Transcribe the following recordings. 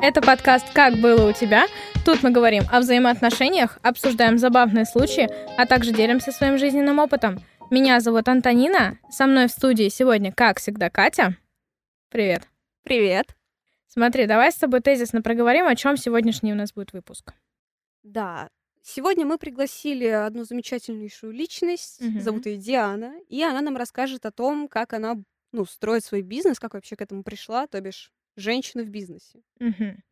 Это подкаст «Как было у тебя?». Тут мы говорим о взаимоотношениях, обсуждаем забавные случаи, а также делимся своим жизненным опытом. Меня зовут Антонина, со мной в студии сегодня, как всегда, Катя. Привет. Привет. Смотри, давай с тобой тезисно проговорим, о чем сегодняшний у нас будет выпуск. Да, сегодня мы пригласили одну замечательнейшую личность, Мгм. зовут ее Диана, и она нам расскажет о том, как она ну, строит свой бизнес, как вообще к этому пришла, то бишь женщина в бизнесе. Мгм.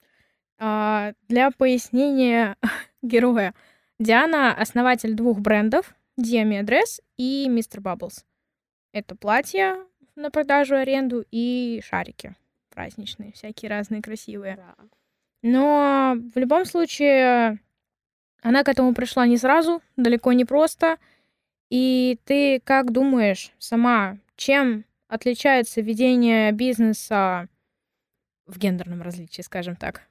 А, для пояснения героя. Диана — основатель двух брендов Dress и Mr. Bubbles. Это платья на продажу, аренду и шарики праздничные, всякие разные красивые. Но в любом случае она к этому пришла не сразу, далеко не просто. И ты как думаешь сама, чем отличается ведение бизнеса в гендерном различии, скажем так?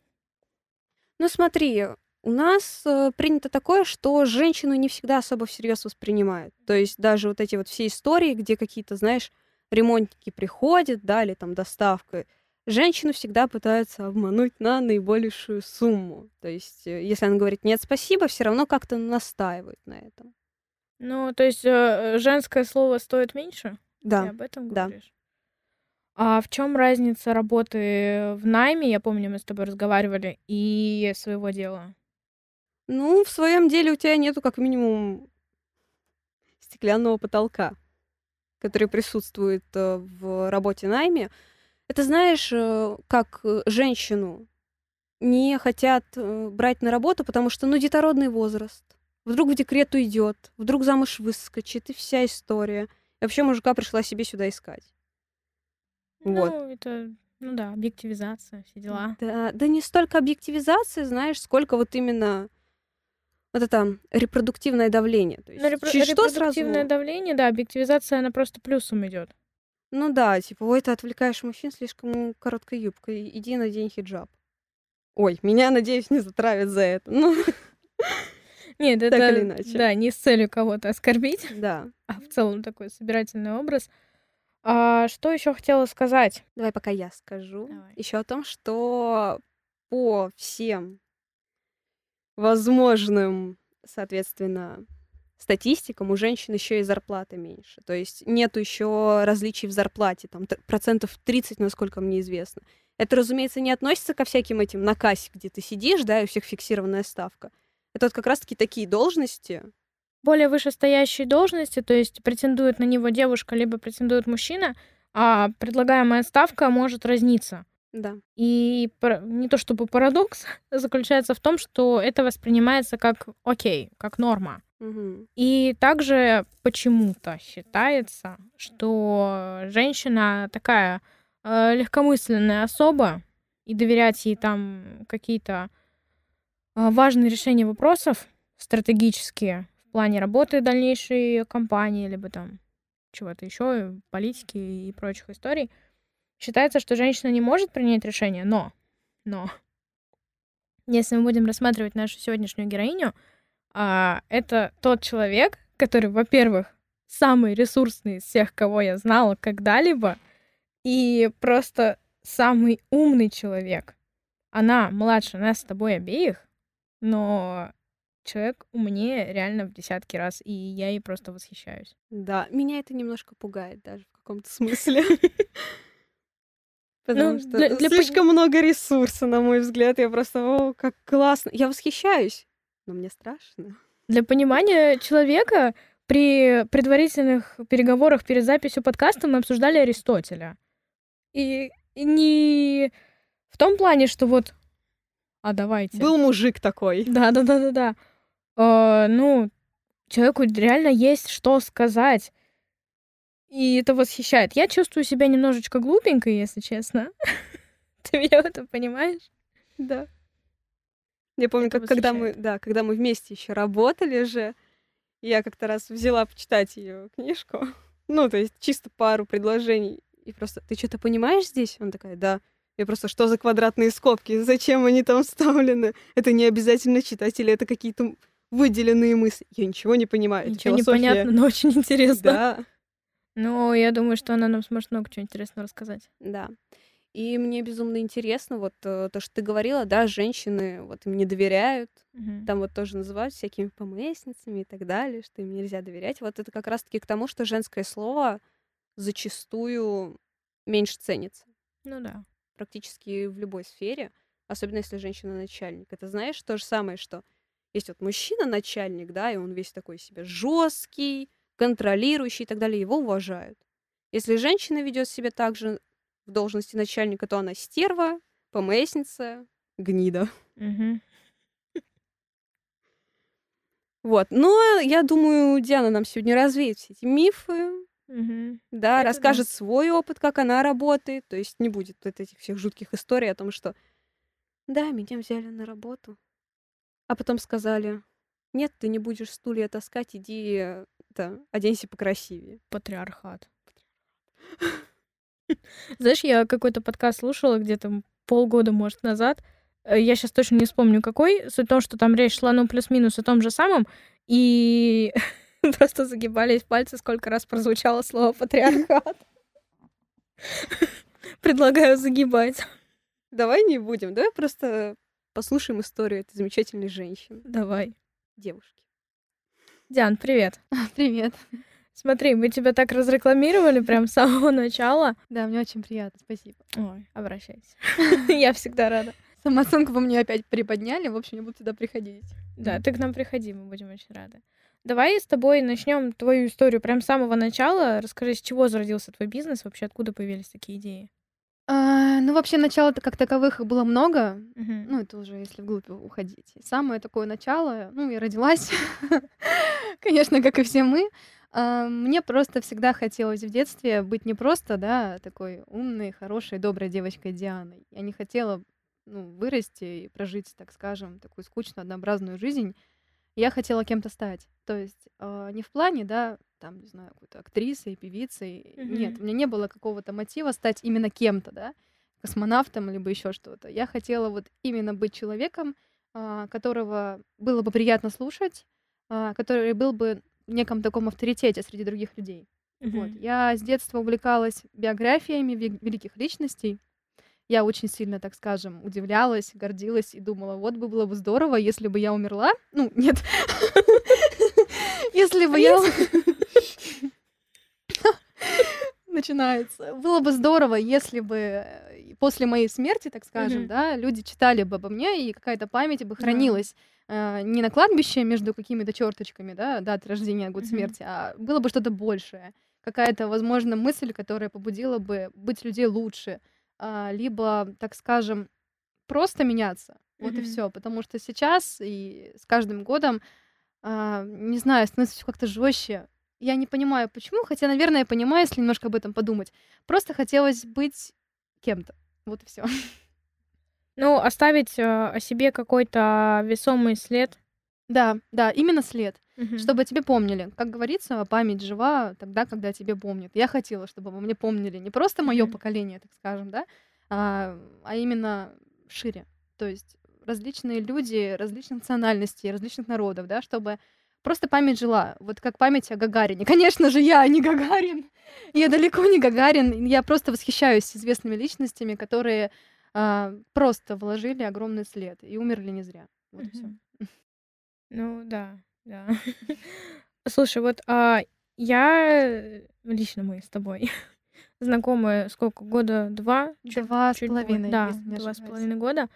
Ну смотри, у нас э, принято такое, что женщину не всегда особо всерьез воспринимают. То есть даже вот эти вот все истории, где какие-то, знаешь, ремонтники приходят, да, или там доставка, женщину всегда пытаются обмануть на наибольшую сумму. То есть, э, если она говорит нет, спасибо, все равно как-то настаивают на этом. Ну, то есть э, женское слово стоит меньше? Ты Да, об этом да. говоришь? А в чем разница работы в найме, я помню, мы с тобой разговаривали, и своего дела? Ну, в своем деле у тебя нету как минимум стеклянного потолка, который присутствует э, в работе найме. Это знаешь, э, как э, женщину не хотят брать на работу, потому что, ну, детородный возраст. Вдруг в декрет уйдет, вдруг замуж выскочит, и вся история. И вообще мужика пришла себе сюда искать. Вот. Ну, это, ну да, объективизация, все дела. Да, да не столько объективизации, знаешь, сколько вот именно вот это репродуктивное давление. То есть Ну, репро- что репродуктивное сразу... давление, да, объективизация, она просто плюсом идет. Ну да, типа, ой, ты отвлекаешь мужчин слишком короткой юбкой, иди надень хиджаб. Ой, меня, надеюсь, не затравят за это. Ну, Нет, Так это, или иначе. да, не с целью кого-то оскорбить, да. а в целом такой собирательный образ. А, что еще хотела сказать? Давай пока я скажу. Давай. Еще о том, что по всем возможным, соответственно, статистикам у женщин еще и зарплата меньше. То есть нету еще различий в зарплате, там процентов 30, насколько мне известно. Это, разумеется, не относится ко всяким этим на кассе, где ты сидишь, да, и у всех фиксированная ставка. Это вот как раз-таки такие должности. Более вышестоящие должности, то есть претендует на него девушка, либо претендует мужчина, а предлагаемая ставка может разниться. Да. И не то чтобы парадокс заключается в том, что это воспринимается как окей, как норма. Мгм. И также почему-то считается, что женщина такая э, легкомысленная особа, и доверять ей там какие-то э, важные решения вопросов стратегические плане работы дальнейшей компании, либо там чего-то еще, политики и прочих историй, считается, что женщина не может принять решение, но, но, если мы будем рассматривать нашу сегодняшнюю героиню, а, это тот человек, который, во-первых, самый ресурсный из всех, кого я знала когда-либо, и просто самый умный человек. Она младше нас с тобой обеих, но человек умнее реально в десятки раз, и я ей просто восхищаюсь. Да, меня это немножко пугает даже в каком-то смысле. Потому Ну, что для- для слишком много ресурса, на мой взгляд. Я просто, о, как классно. Я восхищаюсь, но мне страшно. Для понимания человека при предварительных переговорах перед записью подкаста мы обсуждали Аристотеля. И, и не в том плане, что вот, а давайте. Был мужик такой. Да, да, да, да, да. Э, ну, человеку реально есть что сказать. И это восхищает. Я чувствую себя немножечко глупенькой, если честно. Ты меня в этом понимаешь? Да. Я помню, Это как когда мы, да, когда мы вместе еще работали же, я как-то раз взяла почитать ее книжку. Ну, то есть чисто пару предложений. И просто, ты что-то понимаешь здесь? Он такая, да. Я просто, что за квадратные скобки? Зачем они там вставлены? Это не обязательно читать, или это какие-то выделенные мысли? Я ничего не понимаю. Ничего не философия. понятно, но очень интересно. Да, Ну, я думаю, что она нам сможет много чего интересного рассказать. да. И мне безумно интересно, вот э, то, что ты говорила, да, женщины вот им не доверяют, Мгм. там вот тоже называют всякими поместницами и так далее, что им нельзя доверять. Вот это как раз-таки к тому, что женское слово зачастую меньше ценится Ну да. практически в любой сфере, особенно если женщина начальник. Это знаешь то же самое, что есть вот мужчина начальник, да, и он весь такой себе жесткий, контролирующий и так далее, его уважают. Если женщина ведет себя так же в должности начальника, то она стерва, поместница, гнида. Вот. Но я думаю, Диана нам сегодня развеет все эти мифы, Мгм. да, Это да. расскажет свой опыт, как она работает. То есть не будет вот этих всех жутких историй о том, что да, меня взяли на работу, а потом сказали, нет, ты не будешь стулья таскать, иди, это, оденься покрасивее. Патриархат. Знаешь, я какой-то подкаст слушала где-то полгода, может, назад. Э, Я сейчас точно не вспомню, какой. Суть в том, что там речь шла, ну, плюс-минус о том же самом. И просто загибались пальцы, сколько раз прозвучало слово патриархат. Предлагаю загибать. Давай не будем, давай просто послушаем историю этой замечательной женщины, Давай. девушки. Диан, привет. Привет. Смотри, мы тебя так разрекламировали прям с самого начала. Да, мне очень приятно, спасибо. Ой, обращайся. Я всегда рада. Самооценку вы мне опять приподняли, в общем, я буду сюда приходить. Да, ты к нам приходи, мы будем очень рады. Давай с тобой начнем твою историю прям с самого начала. Расскажи, с чего зародился твой бизнес, вообще откуда появились такие идеи? А, ну, вообще, начала-то как таковых их было много. Мгм. Ну, это уже если вглубь уходить. И Самое такое начало, ну, я родилась, конечно, как и все мы. А, Мне просто всегда хотелось в детстве быть не просто, да, такой умной, хорошей, доброй девочкой Дианой. Я не хотела, ну, вырасти и прожить, так скажем, такую скучную, однообразную жизнь. Я хотела кем-то стать. То есть а, не в плане, да, там, не знаю, какой-то актрисой, певицей. Нет, Мгм. у меня не было какого-то мотива стать именно кем-то, да, космонавтом либо еще что-то. Я хотела вот именно быть человеком, а, которого было бы приятно слушать, а, который был бы в неком таком авторитете среди других людей. Вот. Мгм. Я с детства увлекалась биографиями ве- великих личностей. Я очень сильно, так скажем, удивлялась, гордилась и думала, вот бы было бы здорово, если бы я умерла. Ну, нет. Если бы я... Начинается. Было бы здорово, если бы э, после моей смерти, так скажем, да, люди читали бы обо мне, и какая-то память бы хранилась э, не на кладбище между какими-то черточками, да, даты рождения, год смерти, а было бы что-то большее. Какая-то, возможно, мысль, которая побудила бы быть людей лучше, а, либо, так скажем, просто меняться. Вот и Мгм. все. Потому что сейчас и с каждым годом, а, не знаю, становится все как-то жестче. Я не понимаю, почему, хотя, наверное, я понимаю, если немножко об этом подумать. Просто хотелось быть кем-то. Вот и все. Ну, оставить э, о себе какой-то весомый след. Да, да, именно след. Мгм. Чтобы тебе помнили. Как говорится, память жива тогда, когда тебе помнят. Я хотела, чтобы обо мне помнили не просто мое Мгм. поколение, так скажем, да, а, а именно шире. То есть различные люди, различных национальностей, различных народов, да, чтобы просто память жила. Вот как память о Гагарине. Конечно же, я не Гагарин. Я далеко не Гагарин. Я просто восхищаюсь известными личностями, которые а, просто вложили огромный след и умерли не зря. Вот и все. Ну, да, да. Слушай, вот а, я, лично мы с тобой, знакомы сколько, года два? Два с чуть половиной, Да, два с половиной года.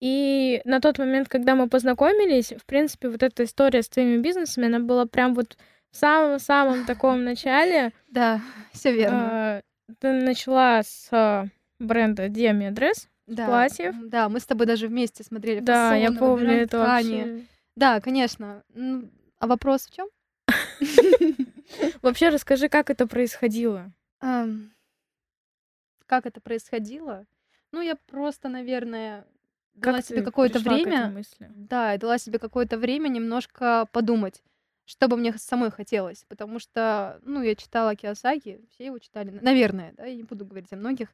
И на тот момент, когда мы познакомились, в принципе, вот эта история с твоими бизнесами, она была прям вот в самом-самом таком начале. Да, все верно. А, Ты начала с а, бренда Dress. да. платьев. Да, мы с тобой даже вместе смотрели Да, я помню это вообще. Да, конечно. А вопрос в чем? Вообще расскажи, как это происходило. Как это происходило? Ну, я просто, наверное, Как дала себе какое-то время. Да, я дала себе какое-то время немножко подумать, что бы мне самой хотелось. Потому что, ну, я читала Киосаки, все его читали, наверное, да, я не буду говорить о многих.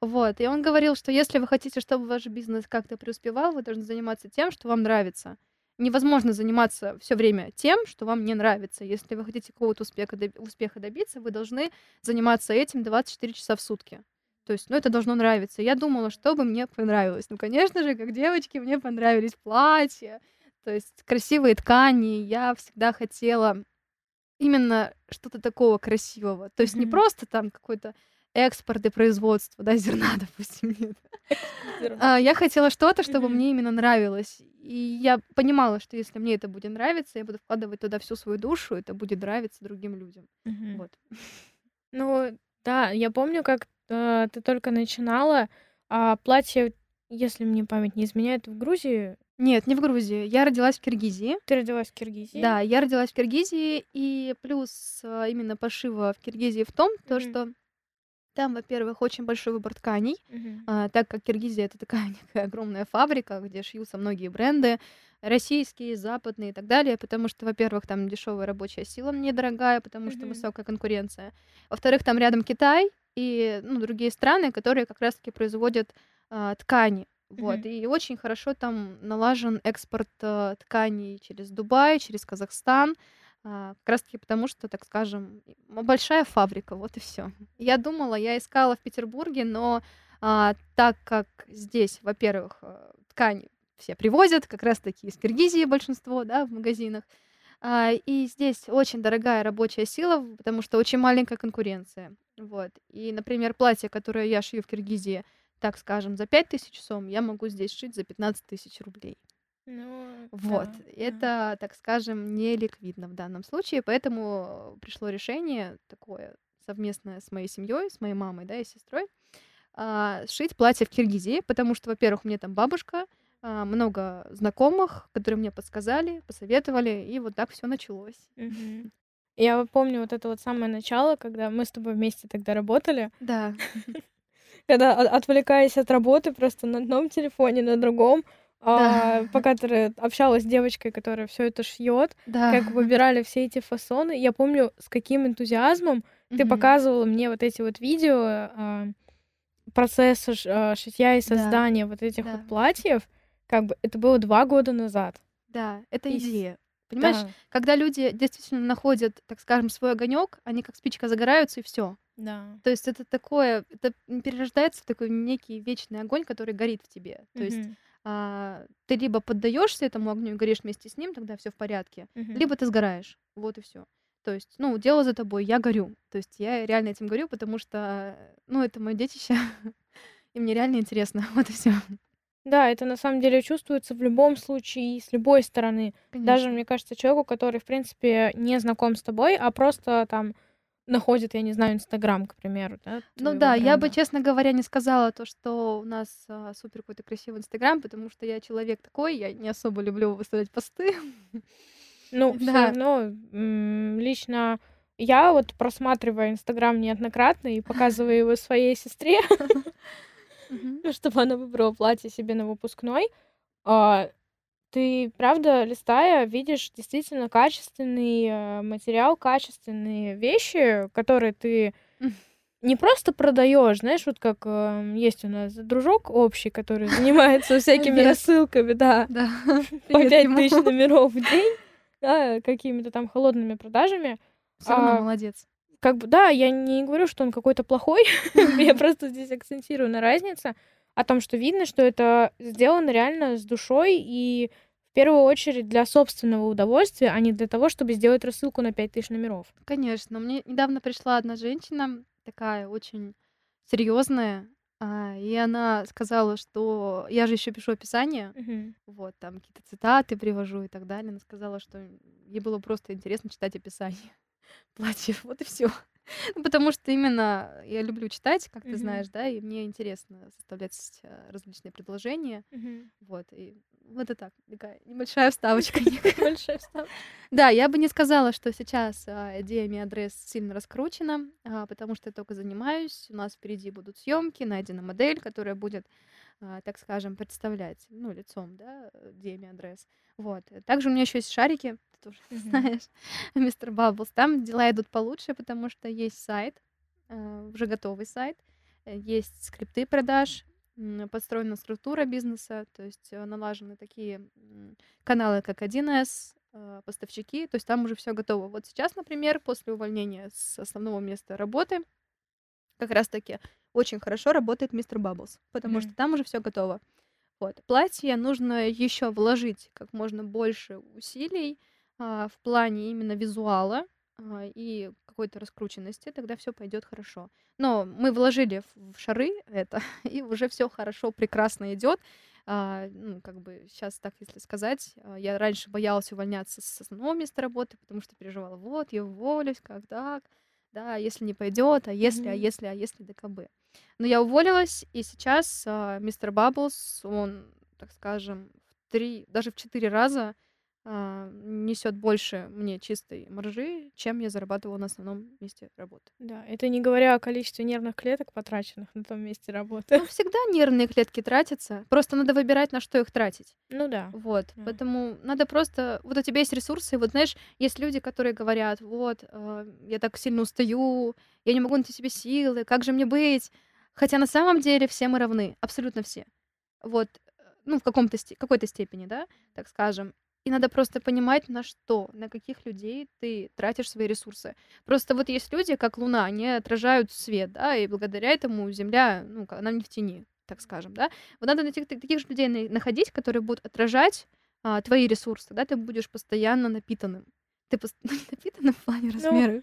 Вот, и он говорил, что если вы хотите, чтобы ваш бизнес как-то преуспевал, вы должны заниматься тем, что вам нравится. Невозможно заниматься все время тем, что вам не нравится. Если вы хотите какого-то успеха, успеха добиться, вы должны заниматься этим 24 часа в сутки. То есть, ну, это должно нравиться. Я думала, что бы мне понравилось. Ну, конечно же, как девочки, мне понравились платья, то есть красивые ткани. Я всегда хотела именно что-то такого красивого. То есть не Мгм. просто там какой-то экспорт и производство, да, зерна, допустим, нет. А, Я хотела что-то, чтобы мне именно нравилось. И я понимала, что если мне это будет нравиться, я буду вкладывать туда всю свою душу, это будет нравиться другим людям. Вот. Ну, да, я помню, как э, ты только начинала, а платье, если мне память не изменяет, в Грузии. Нет, не в Грузии. Я родилась в Киргизии. Ты родилась в Киргизии? Да, я родилась в Киргизии, и плюс а, именно пошива в Киргизии в том, то, Мгм. что там, во-первых, очень большой выбор тканей, Мгм. а, так как Киргизия это такая некая огромная фабрика, где шьются многие бренды, российские, западные и так далее, потому что, во-первых, там дешевая рабочая сила недорогая, потому что Мгм. высокая конкуренция. Во-вторых, там рядом Китай и ну, другие страны, которые как раз-таки производят а, ткани. Вот. Мгм. И очень хорошо там налажен экспорт а, тканей через Дубай, через Казахстан. А, Как раз-таки потому, что, так скажем, большая фабрика, вот и все. Я думала, я искала в Петербурге, но а, так как здесь, во-первых, а, ткани все привозят, как раз-таки из Киргизии большинство, да, в магазинах, а, и здесь очень дорогая рабочая сила, потому что очень маленькая конкуренция. Вот. И, например, платье, которое я шью в Киргизии, так скажем, за 5000 сом, я могу здесь шить за 15 тысяч рублей. Ну, Вот. да, да. Это, так скажем, не ликвидно в данном случае, поэтому пришло решение такое совместное с моей семьей, с моей мамой, да, и сестрой, а, сшить платье в Киргизии, потому что, во-первых, у меня там бабушка, а, много знакомых, которые мне подсказали, посоветовали, и вот так все началось. Я помню вот это вот самое начало, когда мы с тобой вместе тогда работали, Да. когда о- отвлекаясь от работы просто на одном телефоне, на другом, а, пока ты общалась с девочкой, которая все это шьет, Да. как выбирали все эти фасоны. Я помню, с каким энтузиазмом ты показывала мне вот эти вот видео а, процесса а, шитья и Да. создания вот этих Да. вот платьев. Как бы это было два года назад. Да, это И идея. Понимаешь, Да, когда люди действительно находят, так скажем, свой огонек, они как спичка загораются и все. да. То есть это такое, это перерождается в такой некий вечный огонь, который горит в тебе. То есть Мгм, а, ты либо поддаешься этому огню и горишь вместе с ним, тогда все в порядке, мгм. либо ты сгораешь. Вот и все. То есть, ну, дело за тобой, я горю. То есть я реально этим горю, потому что, ну, это мое детище, и мне реально интересно. Вот и все. Да, это на самом деле чувствуется в любом случае и с любой стороны. Даже, мне кажется, человеку, который, в принципе, не знаком с тобой, а просто там находит, я не знаю, Инстаграм, к примеру, да, Ну да, я бы, бренда. честно говоря, не сказала то, что у нас а, супер какой-то красивый Инстаграм, потому что я человек такой, я не особо люблю выставлять посты. Ну, все Да. равно м, лично я вот просматриваю Инстаграм неоднократно и показываю его своей сестре, чтобы она выбрала платье себе на выпускной. Ты, правда, листая, видишь действительно качественный э, материал, качественные вещи, которые ты не просто продаешь, знаешь, вот как э, есть у нас дружок общий, который занимается всякими рассылками, да, по пять тысяч номеров в день, да, какими-то там холодными продажами. Равно А, молодец. Как бы, да, я не говорю, что он какой-то плохой, я просто здесь акцентирую на разнице, о том, что видно, что это сделано реально с душой и в первую очередь для собственного удовольствия, а не для того, чтобы сделать рассылку на 5000 номеров. Конечно. Мне недавно пришла одна женщина, такая очень серьезная, и она сказала, что я же еще пишу описание, Мгм. вот, там какие-то цитаты привожу и так далее. Она сказала, что ей было просто интересно читать описание платьев. Вот и все. Потому что именно я люблю читать, как ты знаешь, да, и мне интересно составлять различные предложения. Вот, и вот это так, такая небольшая вставочка. Большая вставка. Да, я бы не сказала, что сейчас а, идея Миадрес сильно раскручена, а, потому что я только занимаюсь. У нас впереди будут съемки, найдена модель, которая будет, а, так скажем, представлять, ну, лицом, да, Диэми Адрес. Вот. Также у меня еще есть шарики, ты тоже Мгм. знаешь, мистер Бабблс. Там дела идут получше, потому что есть сайт, а, уже готовый сайт, э, есть скрипты продаж, подстроена структура бизнеса, то есть э, налажены такие каналы, как 1С, э, поставщики, то есть там уже все готово. Вот сейчас, например, после увольнения с основного места работы, как раз-таки очень хорошо работает мистер Бабблс, потому Мгм. что там уже все готово. Вот. Платье нужно еще вложить как можно больше усилий а, в плане именно визуала а, и какой-то раскрученности, тогда все пойдет хорошо. Но мы вложили в в шары это, и уже все хорошо, прекрасно идет. А, ну, как бы сейчас так, если сказать, а, я раньше боялась увольняться с основного места работы, потому что переживала, вот, я уволюсь, как так, да, если не пойдет, а если, а Мгм. если, а если ДКБ. Но я уволилась, и сейчас а, мистер Бабблс, он, так скажем, в три, даже в четыре раза несет больше мне чистой маржи, чем я зарабатывала на основном месте работы. Да, это не говоря о количестве нервных клеток, потраченных на том месте работы. Ну, всегда нервные клетки тратятся, просто надо выбирать, на что их тратить. Ну да. Вот, Да. поэтому надо просто... Вот у тебя есть ресурсы, вот знаешь, есть люди, которые говорят, вот, э, я так сильно устаю, я не могу найти себе силы, как же мне быть? Хотя на самом деле все мы равны, абсолютно все. Вот, э, ну, в каком-то какой-то степени, да, так скажем. И надо просто понимать, на что, на каких людей ты тратишь свои ресурсы. Просто вот есть люди, как Луна, они отражают свет, да, и благодаря этому Земля, ну, она не в тени, так скажем, да. Вот надо таких, таких же людей на- находить, которые будут отражать а, твои ресурсы, тогда ты будешь постоянно напитанным. Ты пос- напитанным в плане Ну. размера,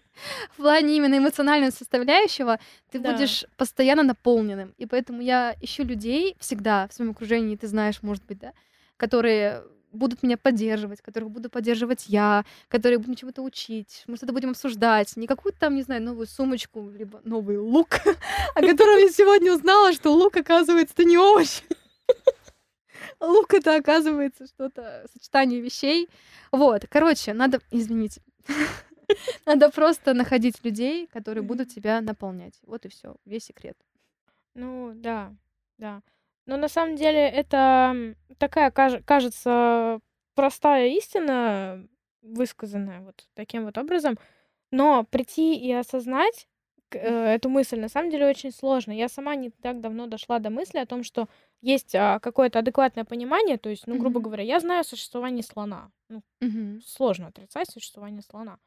в плане именно эмоционального составляющего, ты Да. будешь постоянно наполненным. И поэтому я ищу людей всегда в своем окружении, ты знаешь, может быть, да, которые будут меня поддерживать, которых буду поддерживать я, которые будут чему-то учить, мы что-то будем обсуждать. Не какую-то там, не знаю, новую сумочку, либо новый лук, о котором я сегодня узнала, что лук, оказывается, это не овощ. Лук это, оказывается, что-то, сочетание вещей. Вот, короче, надо, извините, надо просто находить людей, которые будут тебя наполнять. Вот и все, весь секрет. Ну да, да. Но на самом деле это такая, каж- кажется, простая истина, высказанная вот таким вот образом, но прийти и осознать э, эту мысль на самом деле очень сложно. Я сама не так давно дошла до мысли о том, что есть а, какое-то адекватное понимание, то есть, ну, грубо Мгм. говоря, я знаю существование слона. Ну, Мгм. сложно отрицать существование слона.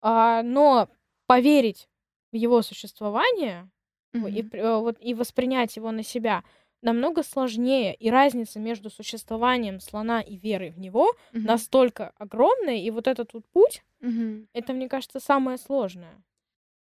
А, но поверить в его существование в- и, э, вот, и воспринять его на себя намного сложнее. И разница между существованием слона и верой в него Мгм. настолько огромная. И вот этот вот путь, Мгм. это, мне кажется, самое сложное.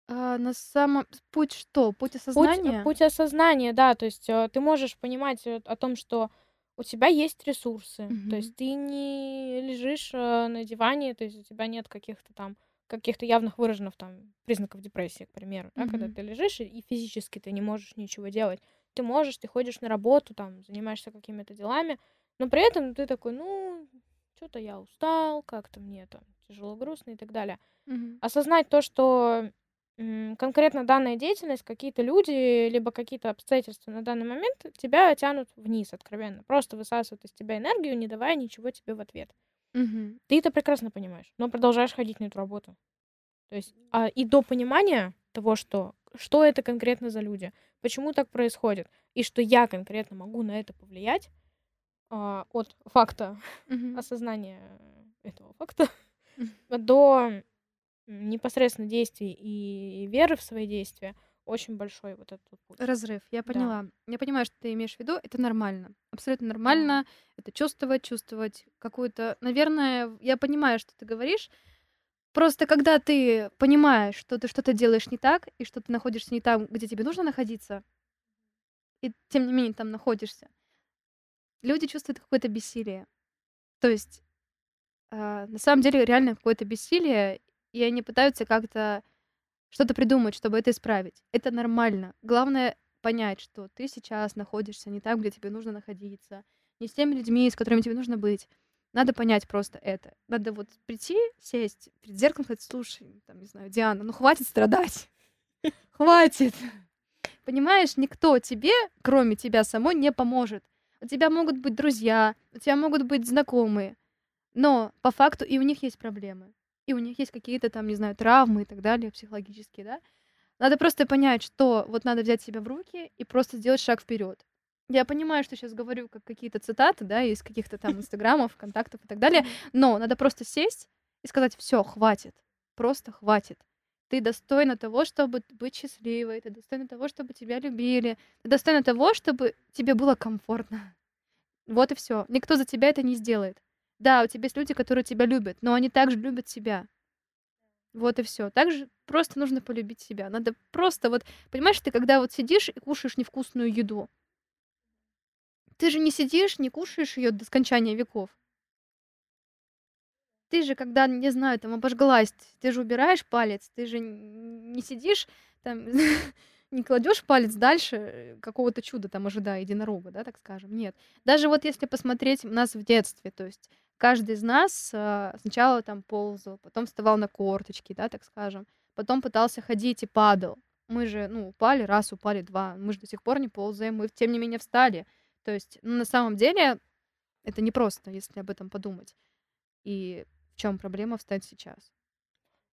А, на самом... Путь что? Путь Путь, осознания? путь осознания, да, то есть э, ты можешь понимать э, о том, что у тебя есть ресурсы, то Мгм. есть ты не лежишь э, на диване, то есть у тебя нет каких-то там каких-то явных выраженных там признаков депрессии, к примеру, да, когда Мгм. ты лежишь и, и физически ты не можешь ничего делать. Ты можешь, ты ходишь на работу, там, занимаешься какими-то делами, но при этом ты такой, ну, что-то я устал, как-то мне там тяжело, грустно и так далее Мгм. осознать то, что конкретно данная деятельность, какие-то люди, либо какие-то обстоятельства на данный момент тебя тянут вниз откровенно. Просто высасывают из тебя энергию, не давая ничего тебе в ответ. Мгм. Ты это прекрасно понимаешь, но продолжаешь ходить на эту работу. То есть а, и до понимания того, что, что это конкретно за люди, почему так происходит, и что я конкретно могу на это повлиять а, от факта Мгм. осознания этого факта Мгм. до непосредственно действий и веры в свои действия очень большой вот этот путь. Разрыв, я Да. поняла. Я понимаю, что ты имеешь в виду. Это нормально. Абсолютно нормально. Это чувствовать, чувствовать какую-то... Наверное, я понимаю, что ты говоришь. Просто когда ты понимаешь, что ты что-то делаешь не так, и что ты находишься не там, где тебе нужно находиться, и тем не менее там находишься, люди чувствуют какое-то бессилие. То есть а, на самом деле реально какое-то бессилие, и они пытаются как-то что-то придумать, чтобы это исправить. Это нормально. Главное понять, что ты сейчас находишься не там, где тебе нужно находиться, не с теми людьми, с которыми тебе нужно быть. Надо понять просто это. Надо вот прийти, сесть перед зеркалом, сказать, слушай, там, не знаю, Диана, ну хватит страдать. Хватит. Понимаешь, никто тебе, кроме тебя самой, не поможет. У тебя могут быть друзья, у тебя могут быть знакомые, но по факту и у них есть проблемы. И у них есть какие-то там, не знаю, травмы и так далее, психологические, да? Надо просто понять, что вот надо взять себя в руки и просто сделать шаг вперед. Я понимаю, что сейчас говорю как какие-то цитаты, да, из каких-то там инстаграмов, контактов и так далее, но надо просто сесть и сказать, все, хватит, просто хватит. ты достойна того, чтобы быть счастливой, ты достойна того, чтобы тебя любили, ты достойна того, чтобы тебе было комфортно. Вот и все. Никто за тебя это не сделает. Да, у тебя есть люди, которые тебя любят, но они также любят себя. Вот и все. Также просто нужно полюбить себя. Надо просто вот, понимаешь, ты когда вот сидишь и кушаешь невкусную еду, ты же не сидишь, не кушаешь ее до скончания веков. Ты же, когда, не знаю, там обожглась, ты же убираешь палец, ты же не сидишь там, не кладешь палец дальше э, какого-то чуда, там, ожидая единорога, да, так скажем. Нет. Даже вот если посмотреть нас в детстве, то есть каждый из нас э, сначала там ползал, потом вставал на корточки, да, так скажем, потом пытался ходить и падал. Мы же, ну, упали раз, упали два, мы же до сих пор не ползаем, мы, тем не менее, встали. То есть, ну, на самом деле, это непросто, если об этом подумать. И в чем проблема встать сейчас?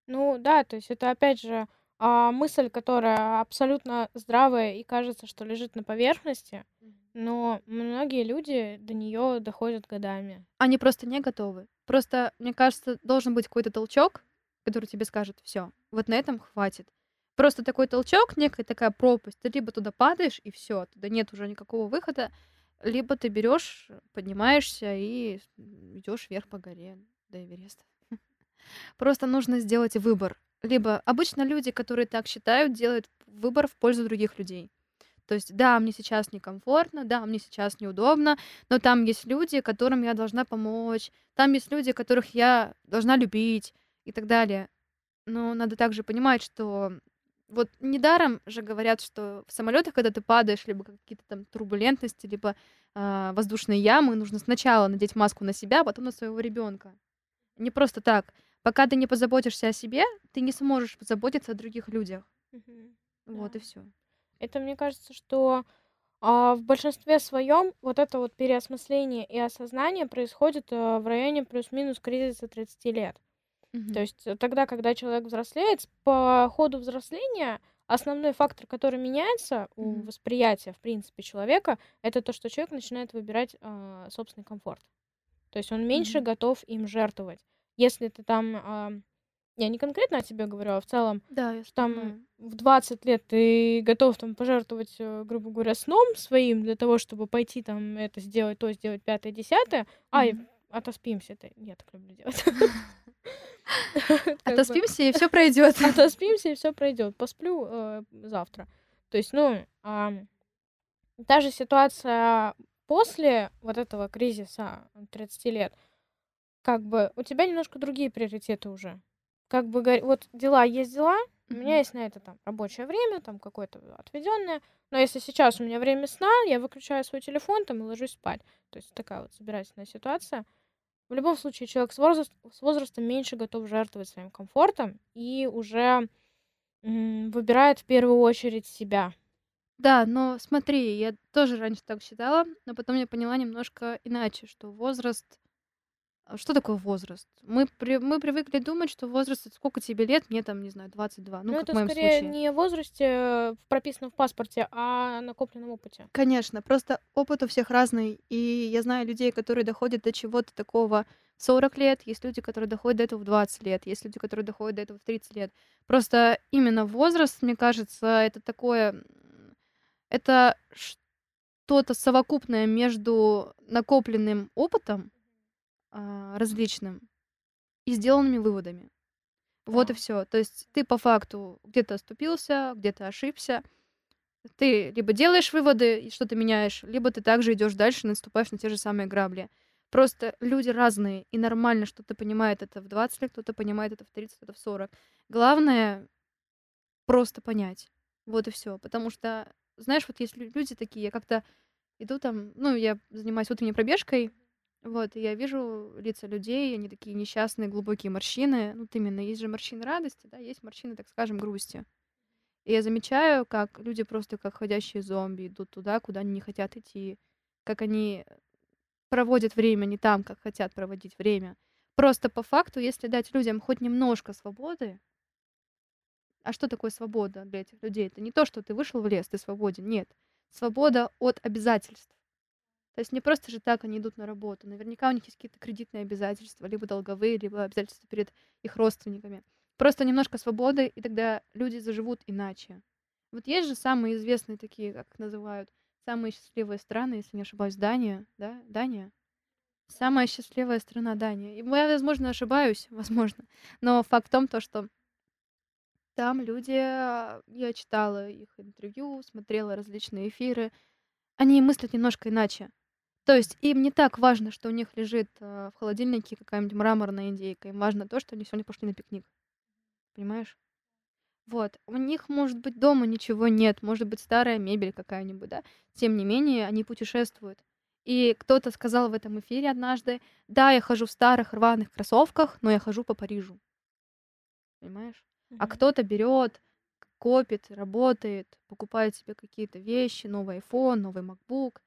Ну да, то есть это опять же а, мысль, которая абсолютно здравая и кажется, что лежит на поверхности, но многие люди до нее доходят годами. Они просто не готовы. Просто, мне кажется, должен быть какой-то толчок, который тебе скажет, все, вот на этом хватит. Просто такой толчок, некая такая пропасть. Ты либо туда падаешь, и все, туда нет уже никакого выхода, либо ты берешь, поднимаешься и идешь вверх по горе до Эвереста. Просто нужно сделать выбор. Либо обычно люди, которые так считают, делают выбор в пользу других людей. То есть, да, мне сейчас некомфортно, да, мне сейчас неудобно, но там есть люди, которым я должна помочь, там есть люди, которых я должна любить и так далее. Но надо также понимать, что вот недаром же говорят, что в самолетах, когда ты падаешь, либо какие-то там турбулентности, либо э, воздушные ямы, нужно сначала надеть маску на себя, а потом на своего ребенка. Не просто так. Пока ты не позаботишься о себе, ты не сможешь позаботиться о других людях. Мгм. Вот Да. и все. Это мне кажется, что а, в большинстве своем вот это вот переосмысление и осознание происходит а, в районе плюс-минус кризиса 30 лет. То есть э, тогда, когда человек взрослеет, по ходу взросления основной фактор, который меняется у Мгм. восприятия, в принципе, человека, это то, что человек начинает выбирать а, собственный комфорт. То есть он меньше Мгм. готов им жертвовать. Если ты там, а, я не конкретно о тебе говорю, а в целом, Да, я там понимаю. в 20 лет ты готов там пожертвовать, э, грубо говоря, сном своим для того, чтобы пойти там это сделать, то сделать, пятое, десятое. Ай, Мгм. Отоспимся. Это я так люблю делать. Отоспимся, и все пройдет. Отоспимся, и все пройдет. Посплю э, завтра. То есть, ну, та же ситуация после вот этого кризиса 30 лет, как бы у тебя немножко другие приоритеты уже. Как бы вот дела есть дела, у меня есть на это там рабочее время, там какое-то отведенное. Но если сейчас у меня время сна, я выключаю свой телефон там и ложусь спать. То есть такая вот собирательная ситуация. В любом случае, человек с, возраст- с возрастом меньше готов жертвовать своим комфортом и уже м, выбирает в первую очередь себя. Да, но смотри, я тоже раньше так считала, но потом я поняла немножко иначе, что возраст... а Что такое возраст? Мы, при... мы привыкли думать, что возраст, это сколько тебе лет, мне там, не знаю, 22, ну, Но как это в моем скорее случае. не в возрасте, э, прописанном в паспорте, а накопленном опыте. Конечно, просто опыт у всех разный, и я знаю людей, которые доходят до чего-то такого в 40 лет, есть люди, которые доходят до этого в 20 лет, есть люди, которые доходят до этого в 30 лет. Просто именно возраст, мне кажется, это такое... Это что-то совокупное между накопленным опытом а, различным и сделанными выводами. Вот и все. То есть ты по факту где-то оступился, где-то ошибся, ты либо делаешь выводы и что-то меняешь, либо ты также идешь дальше и наступаешь на те же самые грабли. Просто люди разные, и нормально, что ты понимает это в 20 лет, кто-то понимает это в 30, кто-то в 40. Главное просто понять. Вот и все. Потому что, знаешь, вот есть лю- люди такие, я как-то иду там, ну, я занимаюсь утренней пробежкой, вот, и я вижу лица людей, они такие несчастные, глубокие морщины. Ну, вот именно, есть же морщины радости, да, есть морщины, так скажем, грусти. И я замечаю, как люди просто как ходящие зомби идут туда, куда они не хотят идти, как они проводят время не там, как хотят проводить время. Просто по факту, если дать людям хоть немножко свободы, а что такое свобода для этих людей? Это не то, что ты вышел в лес, ты свободен. Нет. Свобода от обязательств. То есть не просто же так они идут на работу. Наверняка у них есть какие-то кредитные обязательства, либо долговые, либо обязательства перед их родственниками. Просто немножко свободы, и тогда люди заживут иначе. Вот есть же самые известные такие, как называют, самые счастливые страны, если не ошибаюсь, Дания, да? Дания? Самая счастливая страна Дания. И я, возможно, ошибаюсь, возможно. Но факт в том, то, что там люди, а, я читала их интервью, смотрела различные эфиры, они мыслят немножко иначе. То есть им не так важно, что у них лежит э, в холодильнике какая-нибудь мраморная индейка. Им важно то, что они сегодня пошли на пикник. Понимаешь? Вот. У них, может быть, дома ничего нет, может быть, старая мебель какая-нибудь, да. Тем не менее, они путешествуют. И кто-то сказал в этом эфире однажды, да, я хожу в старых рваных кроссовках, но я хожу по Парижу. Понимаешь? А кто-то берет, копит, работает, покупает себе какие-то вещи, новый iPhone, новый MacBook,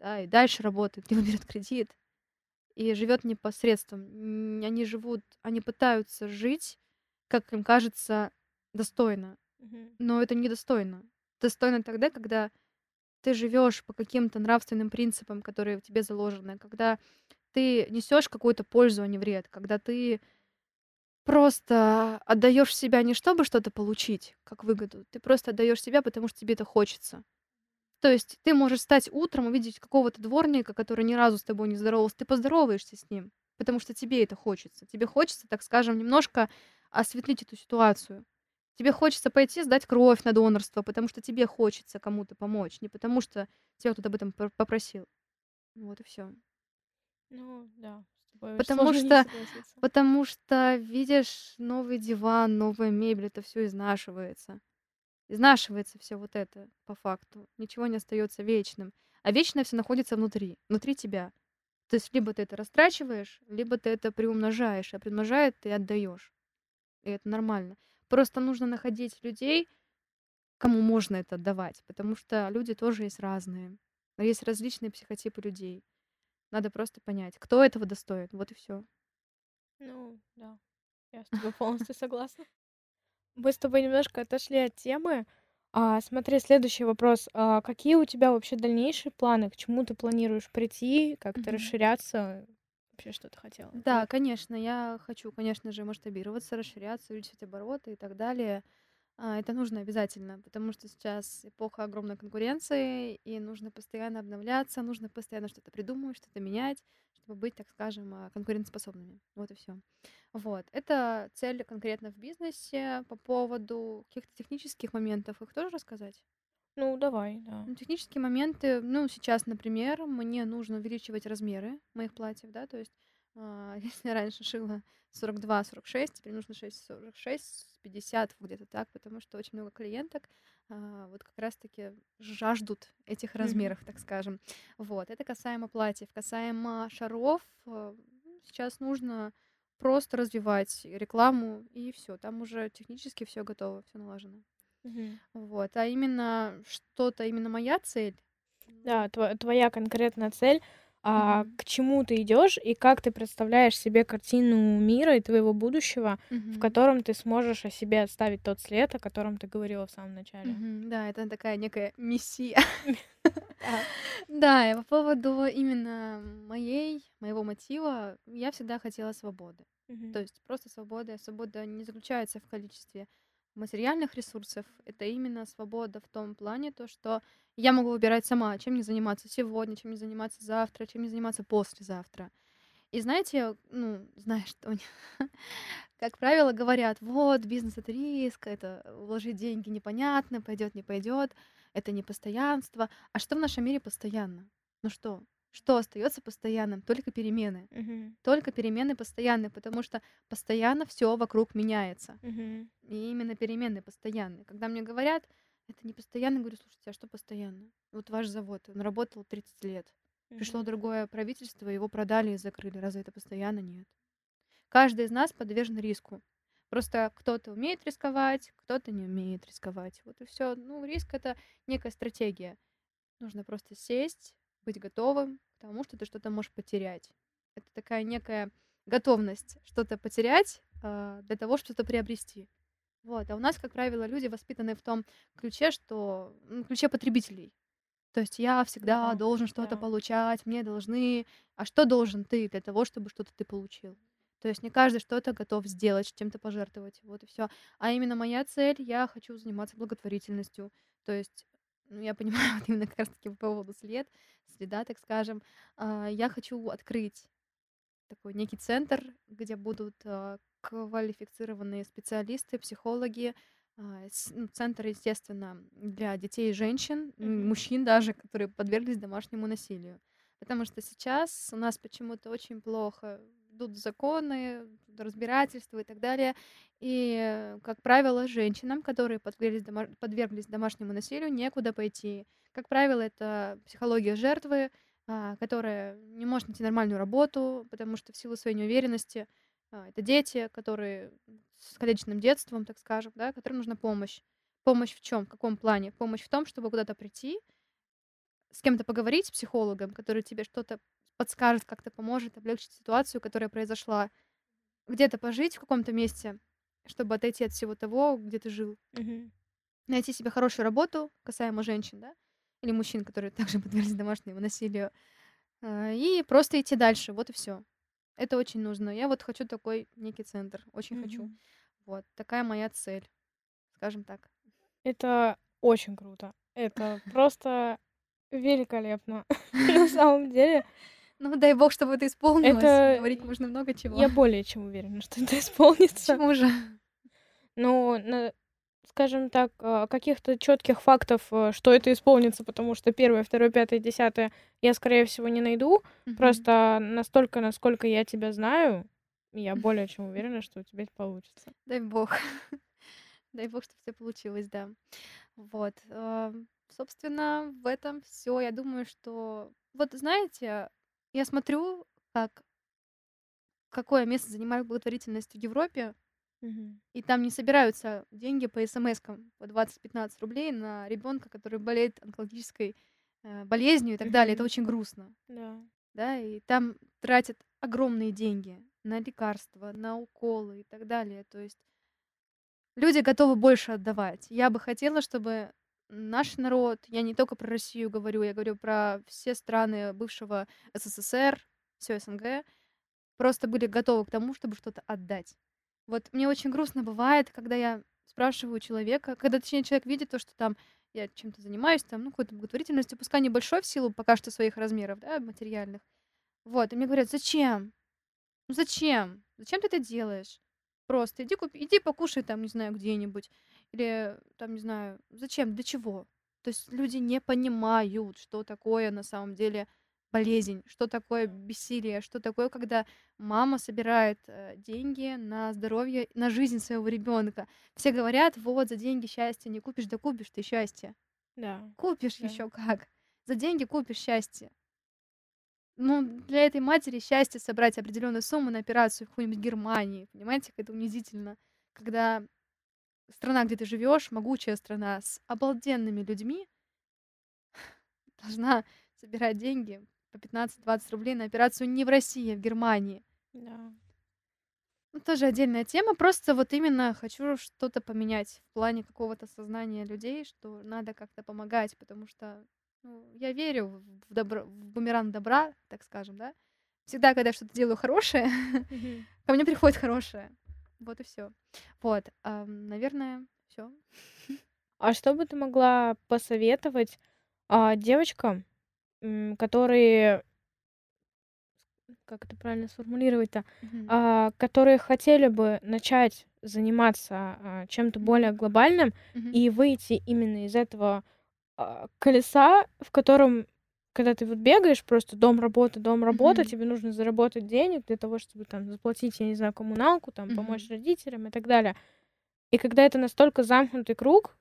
да, и дальше работает, либо берет кредит и живет непосредством. Они живут, они пытаются жить, как им кажется, достойно. Но это недостойно. Достойно тогда, когда ты живешь по каким-то нравственным принципам, которые в тебе заложены, когда ты несешь какую-то пользу, а не вред, когда ты просто отдаешь себя не чтобы что-то получить, как выгоду, ты просто отдаешь себя, потому что тебе это хочется. То есть ты можешь стать утром, увидеть какого-то дворника, который ни разу с тобой не здоровался, ты поздороваешься с ним, потому что тебе это хочется. Тебе хочется, так скажем, немножко осветлить эту ситуацию. Тебе хочется пойти сдать кровь на донорство, потому что тебе хочется кому-то помочь, не потому что тебя кто-то об этом попросил. Вот и все. Ну, да. Потому что, потому что, видишь, новый диван, новая мебель, это все изнашивается. Изнашивается все вот это по факту. Ничего не остается вечным. А вечное все находится внутри, внутри тебя. То есть либо ты это растрачиваешь, либо ты это приумножаешь, а приумножает ты отдаешь. И это нормально. Просто нужно находить людей, кому можно это отдавать, потому что люди тоже есть разные. Есть различные психотипы людей. Надо просто понять, кто этого достоин. Вот и все. Ну, да. Я с тобой полностью согласна. Мы с тобой немножко отошли от темы. А, смотри, следующий вопрос. А, какие у тебя вообще дальнейшие планы? К чему ты планируешь прийти? Как-то Мгм. расширяться? Вообще, что ты хотела? Да, конечно, я хочу, конечно же, масштабироваться, расширяться, увеличить обороты и так далее. А, это нужно обязательно, потому что сейчас эпоха огромной конкуренции, и нужно постоянно обновляться, нужно постоянно что-то придумывать, что-то менять, чтобы быть, так скажем, а, конкурентоспособными. Вот и все. Вот. Это цель конкретно в бизнесе. По поводу каких-то технических моментов их тоже рассказать? Ну, давай, да. Ну, технические моменты, ну, сейчас, например, мне нужно увеличивать размеры моих платьев, да, то есть если я раньше шила 42-46, теперь нужно 6-46, 50, где-то так, потому что очень много клиенток а, вот как раз-таки жаждут этих размеров, так скажем. Вот, это касаемо платьев. Касаемо шаров, а, сейчас нужно просто развивать рекламу, и все, там уже технически все готово, все налажено. Вот, а именно что-то, именно моя цель, Да, тво- твоя конкретная цель, а, к чему ты идешь и как ты представляешь себе картину мира и твоего будущего, в Мгм. котором ты сможешь о себе оставить тот след, о котором ты говорила в самом начале. Мгм. Да, это такая некая миссия. Да, и по поводу именно моей, моего мотива, я всегда хотела свободы. То есть просто свобода. Свобода не заключается в количестве материальных ресурсов. Это именно свобода в том плане, то, что я могу выбирать сама, чем мне заниматься сегодня, чем мне заниматься завтра, чем мне заниматься послезавтра. И знаете, ну, знаешь, что они, как правило, говорят, вот, бизнес это риск, это вложить деньги непонятно, пойдет, не пойдет, это не постоянство. А что в нашем мире постоянно? Ну что? Что остается постоянным? Только перемены. Мгм. Только перемены постоянные, потому что постоянно все вокруг меняется. Мгм. И именно перемены постоянные. Когда мне говорят, это не постоянно, говорю, слушайте, а что постоянно? Вот ваш завод, он работал 30 лет. Пришло Мгм. другое правительство, его продали и закрыли. Разве это постоянно? Нет. Каждый из нас подвержен риску. Просто кто-то умеет рисковать, кто-то не умеет рисковать. Вот и все. Ну, риск это некая стратегия. Нужно просто сесть, быть готовым к тому, что ты что-то можешь потерять. Это такая некая готовность что-то потерять а, для того, чтобы что-то приобрести. Вот. А у нас, как правило, люди воспитаны в том ключе, что ну, ключе потребителей. То есть я всегда Да, должен что-то да. получать, мне должны. А что должен ты для того, чтобы что-то ты получил? То есть не каждый что-то готов сделать, чем-то пожертвовать, вот и все. А именно моя цель, я хочу заниматься благотворительностью. То есть, ну, я понимаю, вот именно как раз-таки по поводу след, следа, так скажем, а, я хочу открыть такой некий центр, где будут а, квалифицированные специалисты, психологи, а, ну, центр, естественно, для детей и женщин, Мгм. мужчин даже, которые подверглись домашнему насилию. Потому что сейчас у нас почему-то очень плохо идут законы, разбирательства и так далее. И, как правило, женщинам, которые подверглись, дома- подверглись домашнему насилию, некуда пойти. Как правило, это психология жертвы, а, которая не может найти нормальную работу, потому что в силу своей неуверенности а, это дети, которые с количественным детством, так скажем, да, которым нужна помощь. Помощь в чем? В каком плане? Помощь в том, чтобы куда-то прийти, с кем-то поговорить, с психологом, который тебе что-то подскажет, как-то поможет облегчить ситуацию, которая произошла. Где-то пожить в каком-то месте, чтобы отойти от всего того, где ты жил. Мгм. Найти себе хорошую работу, касаемо женщин, да, или мужчин, которые также подверглись домашнему насилию, а, и просто идти дальше. Вот и все. Это очень нужно. Я вот хочу такой некий центр. Очень хочу. Мгм. Вот. Такая моя цель. Скажем так. Это очень круто. Это просто великолепно. На самом деле, Ну, дай бог, чтобы это исполнилось. Это- Говорить можно много чего. я более чем уверена, что это исполнится. Почему же? На- скажем так, а, каких-то четких фактов, э, что это исполнится, потому что первое, второе, пятое, десятое я, скорее всего, не найду. Мгм. Просто настолько, насколько я тебя знаю, я более чем уверена, что у тебя это получится. Дай бог. Дай бог, чтобы все получилось, да. Вот. эм, Собственно, в этом все. Я думаю, что... Вот знаете, я смотрю, как какое место занимает благотворительность в Европе, Мгм. и там не собираются деньги по смс-кам по 20-15 рублей на ребенка, который болеет онкологической э, болезнью и так далее. Это Мгм. очень грустно. Да. да, и там тратят огромные деньги на лекарства, на уколы и так далее. То есть люди готовы больше отдавать. Я бы хотела, чтобы наш народ, я не только про Россию говорю, я говорю про все страны бывшего СССР, все СНГ, просто были готовы к тому, чтобы что-то отдать. Вот мне очень грустно бывает, когда я спрашиваю человека, когда, точнее, человек видит то, что там я чем-то занимаюсь, там, ну, какой-то благотворительностью, пускай небольшой в силу пока что своих размеров, да, материальных. Вот, и мне говорят, зачем? Ну зачем? Зачем ты это делаешь? Просто иди, купи, иди покушай там, не знаю, где-нибудь. Или там, не знаю, зачем, для чего? То есть люди не понимают, что такое на самом деле болезнь, что такое бессилие, что такое, когда мама собирает э, деньги на здоровье, на жизнь своего ребенка. Все говорят, вот, за деньги счастье не купишь, да купишь ты счастье. Да. Купишь Да. еще как. За деньги купишь счастье. Ну, для этой матери счастье собрать определенную сумму на операцию в какой-нибудь Германии. Понимаете, как это унизительно. Когда страна, где ты живешь, могучая страна с обалденными людьми, должна собирать деньги по 15-20 рублей на операцию не в России, а в Германии. Да. Ну, тоже отдельная тема. Просто вот именно хочу что-то поменять в плане какого-то сознания людей, что надо как-то помогать, потому что ну, я верю в, добро, в бумеранг добра, так скажем, да. Всегда, когда я что-то делаю хорошее, ко мне приходит хорошее. Вот и все. Вот, ам, наверное, все. А что бы ты могла посоветовать а, девочкам, которые, как это правильно сформулировать-то, а, которые хотели бы начать заниматься а, чем-то более глобальным и выйти именно из этого а, колеса, в котором, когда ты вот бегаешь, просто дом, работа, дом, работа, Мгм. тебе нужно заработать денег для того, чтобы там заплатить, я не знаю, коммуналку, там, помочь Мгм. родителям и так далее. И когда это настолько замкнутый круг,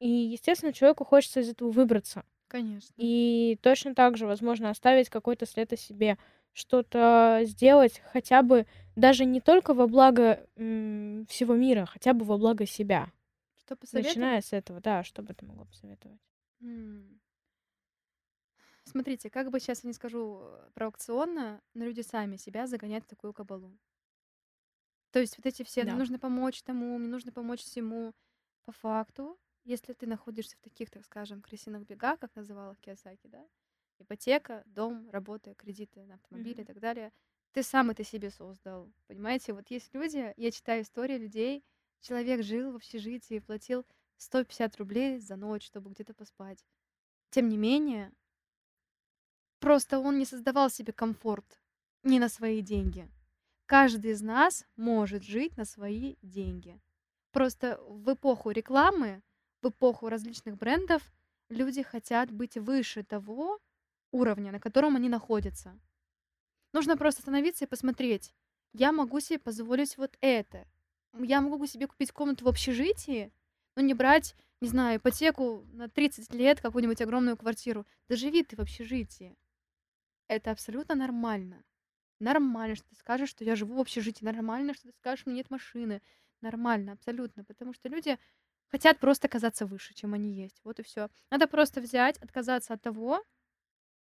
и, естественно, человеку хочется из этого выбраться. Конечно. И точно так же, возможно, оставить какой-то след о себе, что-то сделать хотя бы даже не только во благо м, всего мира, хотя бы во благо себя. Что посоветовать? Начиная с этого, да, что бы ты могла посоветовать? М. Смотрите, как бы сейчас я не скажу э, провокационно, но люди сами себя загоняют в такую кабалу. То есть вот эти все, Да. мне нужно помочь тому, мне нужно помочь всему. По факту, если ты находишься в таких, так скажем, крысиных бегах, как называла Киосаки, да, ипотека, дом, работа, кредиты на автомобиль и Мгм. так далее, Ты сам это себе создал. Понимаете, вот есть люди, я читаю истории людей, человек жил в общежитии, платил 150 рублей за ночь, чтобы где-то поспать. Тем не менее, просто он не создавал себе комфорт не на свои деньги. Каждый из нас может жить на свои деньги. Просто в эпоху рекламы, в эпоху различных брендов люди хотят быть выше того уровня, на котором они находятся. Нужно просто остановиться и посмотреть. Я могу себе позволить вот это. Я могу себе купить комнату в общежитии, но не брать, не знаю, ипотеку на 30 лет, какую-нибудь огромную квартиру. Да живи ты в общежитии. Это абсолютно нормально. Нормально, что ты скажешь, что я живу в общежитии. Нормально, что ты скажешь, у меня нет машины. Нормально, абсолютно. Потому что люди хотят просто казаться выше, чем они есть. Вот и все. Надо просто взять, отказаться от того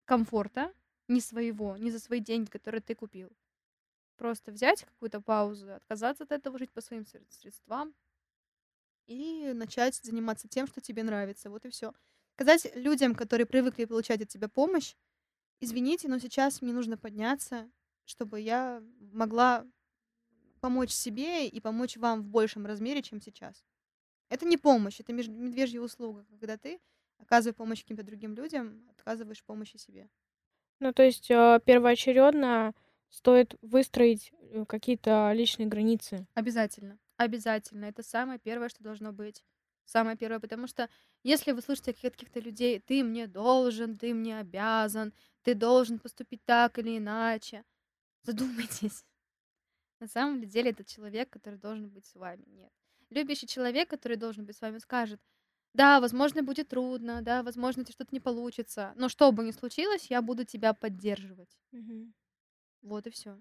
комфорта, не своего, не за свои деньги, которые ты купил. Просто взять какую-то паузу, отказаться от этого, жить по своим средствам и начать заниматься тем, что тебе нравится. Вот и все. Сказать людям, которые привыкли получать от тебя помощь, извините, но сейчас мне нужно подняться, чтобы я могла помочь себе и помочь вам в большем размере, чем сейчас. Это не помощь, это медвежья услуга, когда ты, оказывая помощь каким-то другим людям, отказываешь помощи себе. Ну, то есть э, первоочередно стоит выстроить э, какие-то личные границы. Обязательно. Обязательно. Это самое первое, что должно быть. Самое первое, потому что если вы слышите от каких-то людей, ты мне должен, ты мне обязан, ты должен поступить так или иначе, задумайтесь. На самом деле это человек, который должен быть с вами. Нет. Любящий человек, который должен быть с вами, скажет, да, возможно, будет трудно, да, возможно, тебе что-то не получится, но что бы ни случилось, я буду тебя поддерживать. Мгм. Вот и все.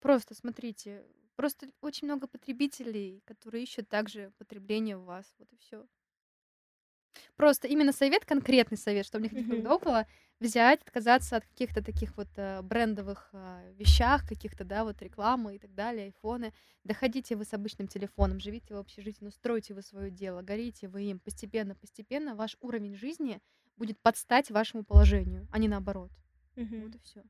Просто смотрите, просто очень много потребителей, которые ищут также потребление у вас. Вот и все. Просто именно совет, конкретный совет, чтобы не ходить вокруг да около, взять, отказаться от каких-то таких вот э, брендовых э, вещах, каких-то, да, вот рекламы и так далее, айфоны. Доходите вы с обычным телефоном, живите в общежитии, но стройте вы свое дело, горите вы им. Постепенно, постепенно ваш уровень жизни будет подстать вашему положению, а не наоборот. Вот Мгм. и все.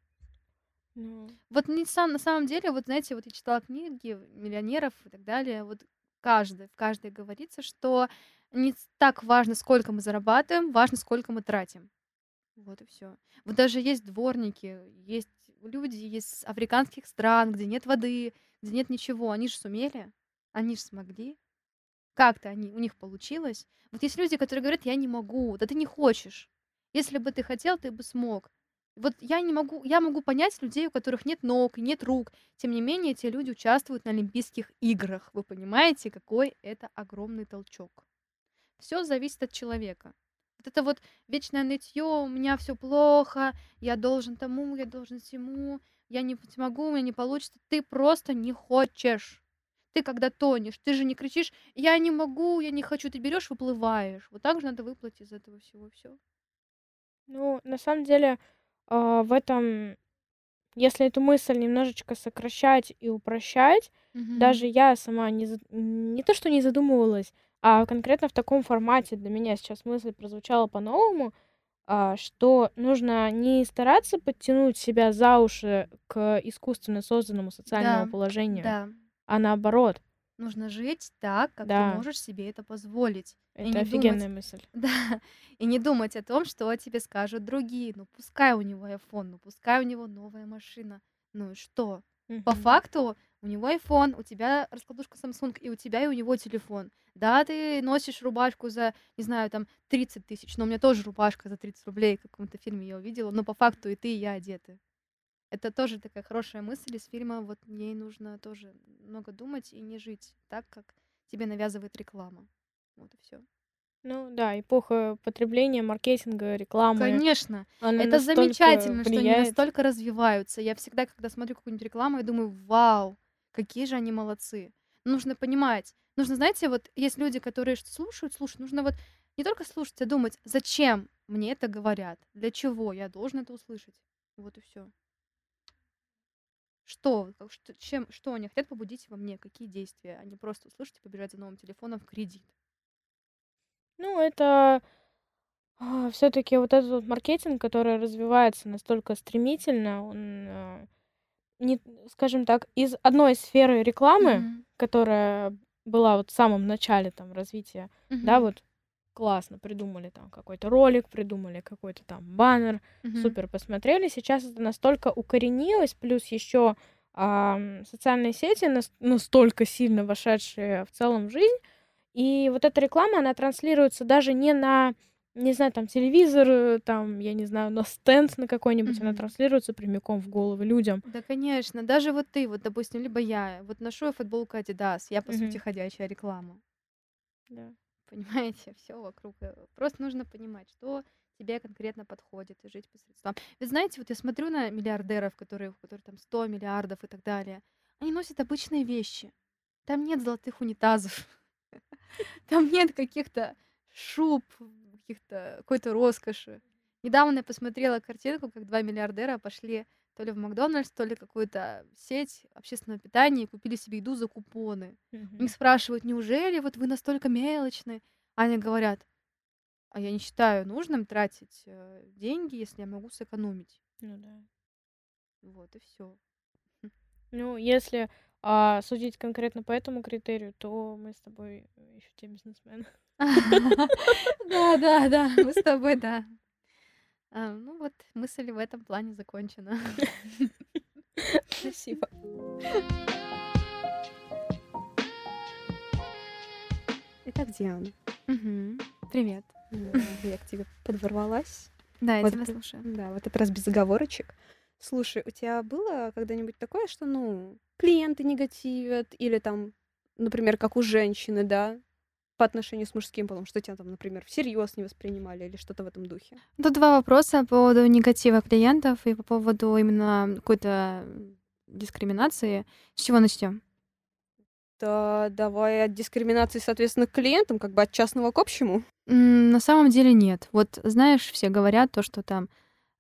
Ну, Вот не сам, на самом деле, вот знаете, вот я читала книги миллионеров и так далее, вот каждый, в каждой говорится, что не так важно, сколько мы зарабатываем, важно, сколько мы тратим. Вот и все. Вот даже есть дворники, есть люди с африканских стран, где нет воды, где нет ничего. Они же сумели, они же смогли. Как-то они, у них получилось. Вот есть люди, которые говорят, я не могу, да ты не хочешь. Если бы ты хотел, ты бы смог. Вот я не могу, я могу понять людей, у которых нет ног и нет рук. Тем не менее, эти люди участвуют на Олимпийских играх. Вы понимаете, какой это огромный толчок. Все зависит от человека. Вот это вот вечное нытье, у меня все плохо, я должен тому, я должен всему, я не смогу, у меня не получится. Ты просто не хочешь. Ты когда тонешь, ты же не кричишь, я не могу, я не хочу, ты берешь, выплываешь. Вот так же надо выплыть из этого всего все. ну, на самом деле, а, в этом, если эту мысль немножечко сокращать и упрощать, даже я сама не, не то, что не задумывалась, а конкретно в таком формате для меня сейчас мысль прозвучала по-новому, а, что нужно не стараться подтянуть себя за уши к искусственно созданному социальному Да, положению, да. а наоборот. Нужно жить так, как Да. ты можешь себе это позволить. И Это не офигенная думать, мысль. да, и не думать о том, что тебе скажут другие. Ну, пускай у него iPhone, ну, пускай у него новая машина. Ну и что? По Мгм. факту у него iPhone, у тебя раскладушка Samsung, и у тебя, и у него телефон. Да, ты носишь рубашку за, не знаю, там, 30 тысяч, но у меня тоже рубашка за 30 рублей, в каком-то фильме я увидела, но по факту и ты, и я одеты. Это тоже такая хорошая мысль из фильма, вот ей нужно тоже много думать и не жить так, как тебе навязывает реклама. Вот и все. Ну да, эпоха потребления, маркетинга, рекламы. Конечно, Она это настолько замечательно, что они влияет. настолько развиваются. Я всегда, когда смотрю какую-нибудь рекламу, я думаю, вау, какие же они молодцы. Нужно понимать, нужно, знаете, вот есть люди, которые слушают, слушают, нужно вот не только слушать, а думать, зачем мне это говорят, для чего я должен это услышать. Вот и все. Что, как- что, чем, что они хотят побудить во мне, какие действия, а не просто услышать и побежать за новым телефоном в кредит. Ну, это все-таки вот этот вот маркетинг, который развивается настолько стремительно, он, э, не, скажем так, из одной сферы рекламы, Мгм. которая была вот в самом начале там развития, да, Мгм. вот классно придумали там какой-то ролик, придумали какой-то там баннер, Мгм. супер посмотрели. Сейчас это настолько укоренилось, плюс еще социальные сети нас- настолько сильно вошедшие в целом в жизнь, и вот эта реклама, она транслируется даже не на, не знаю, там телевизор, э, там, я не знаю, на стенд на какой-нибудь, она Мгм. транслируется прямиком в головы людям. Да, конечно. Даже вот ты, вот, допустим, либо я, вот ношу я футболку Adidas, я, по сути, Мгм. ходячая реклама. Да. Понимаете, все вокруг. э, Просто нужно понимать, что тебе конкретно подходит и жить по средствам. Ведь знаете, вот я смотрю на миллиардеров, которые, у которых там 100 миллиардов и так далее. Они носят обычные вещи. Там нет золотых унитазов. Там нет каких-то шуб, каких-то какой-то роскоши. Недавно я посмотрела картинку, как два миллиардера пошли то ли в Макдональдс, то ли какую-то сеть общественного питания и купили себе еду за купоны. Мгм. Их спрашивают, неужели вот вы настолько мелочны? Они говорят, а я не считаю нужным тратить э, деньги, если я могу сэкономить. Ну да. Вот и все. Ну, если а, судить конкретно по этому критерию, то мы с тобой еще те бизнесмены. Да, да, да, мы с тобой, да. А, Ну вот, мысль в этом плане закончена. Спасибо. Итак, Диана. Привет. э, я к тебе подворвалась. Да, я Вот тебя слушаю. Да, в этот раз без оговорочек. Слушай, у тебя было когда-нибудь такое, что, ну, клиенты негативят, или там, например, как у женщины, да, по отношению с мужским полом, что тебя там, например, всерьез не воспринимали или что-то в этом духе? Тут два вопроса по поводу негатива клиентов и по поводу именно какой-то дискриминации. С чего начнем? Да, давай от дискриминации, соответственно, к клиентам, как бы от частного к общему. На самом деле нет. Вот знаешь, все говорят то, что там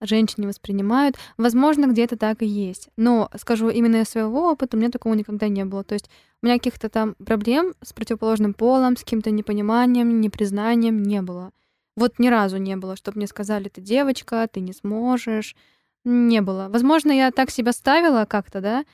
женщин не воспринимают. Возможно, где-то так и есть. Но скажу именно из своего опыта, у меня такого никогда не было. То есть у меня каких-то там проблем с противоположным полом, с каким-то непониманием, непризнанием не было. Вот ни разу не было, чтобы мне сказали, ты девочка, ты не сможешь. Не было. Возможно, я так себя ставила как-то, да,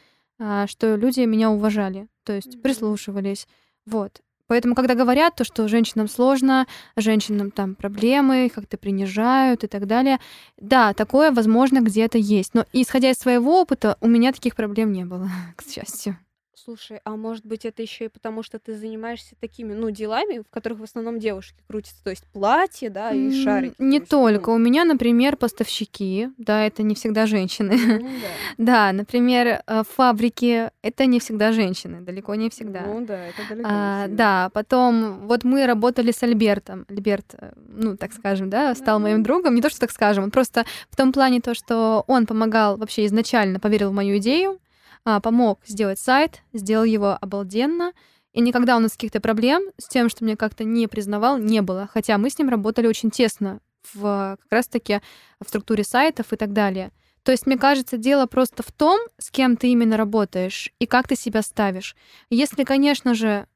а, что люди меня уважали, то есть прислушивались. Вот. Поэтому, когда говорят то, что женщинам сложно, женщинам там проблемы, как-то принижают и так далее, да, такое, возможно, где-то есть. Но исходя из своего опыта, у меня таких проблем не было, к счастью. Слушай, а может быть это еще и потому, что ты занимаешься такими, ну, делами, в которых в основном девушки крутятся, то есть платье, да, и шарики. Не есть, ну, только. У меня, например, поставщики, да, это не всегда женщины. Ну да. Да, например, э, фабрики — это не всегда женщины, далеко не всегда. Ну да, это далеко. не А, всегда. да, потом вот мы работали с Альбертом. Альберт, э, ну, так скажем, да, стал моим другом. Не то, что так скажем, он просто в том плане то, что он помогал вообще изначально, поверил в мою идею, а, помог сделать сайт, сделал его обалденно. И никогда у нас каких-то проблем с тем, что меня как-то не признавал, не было. Хотя мы с ним работали очень тесно в как раз-таки в структуре сайтов и так далее. То есть, мне кажется, дело просто в том, с кем ты именно работаешь и как ты себя ставишь. Если, конечно же,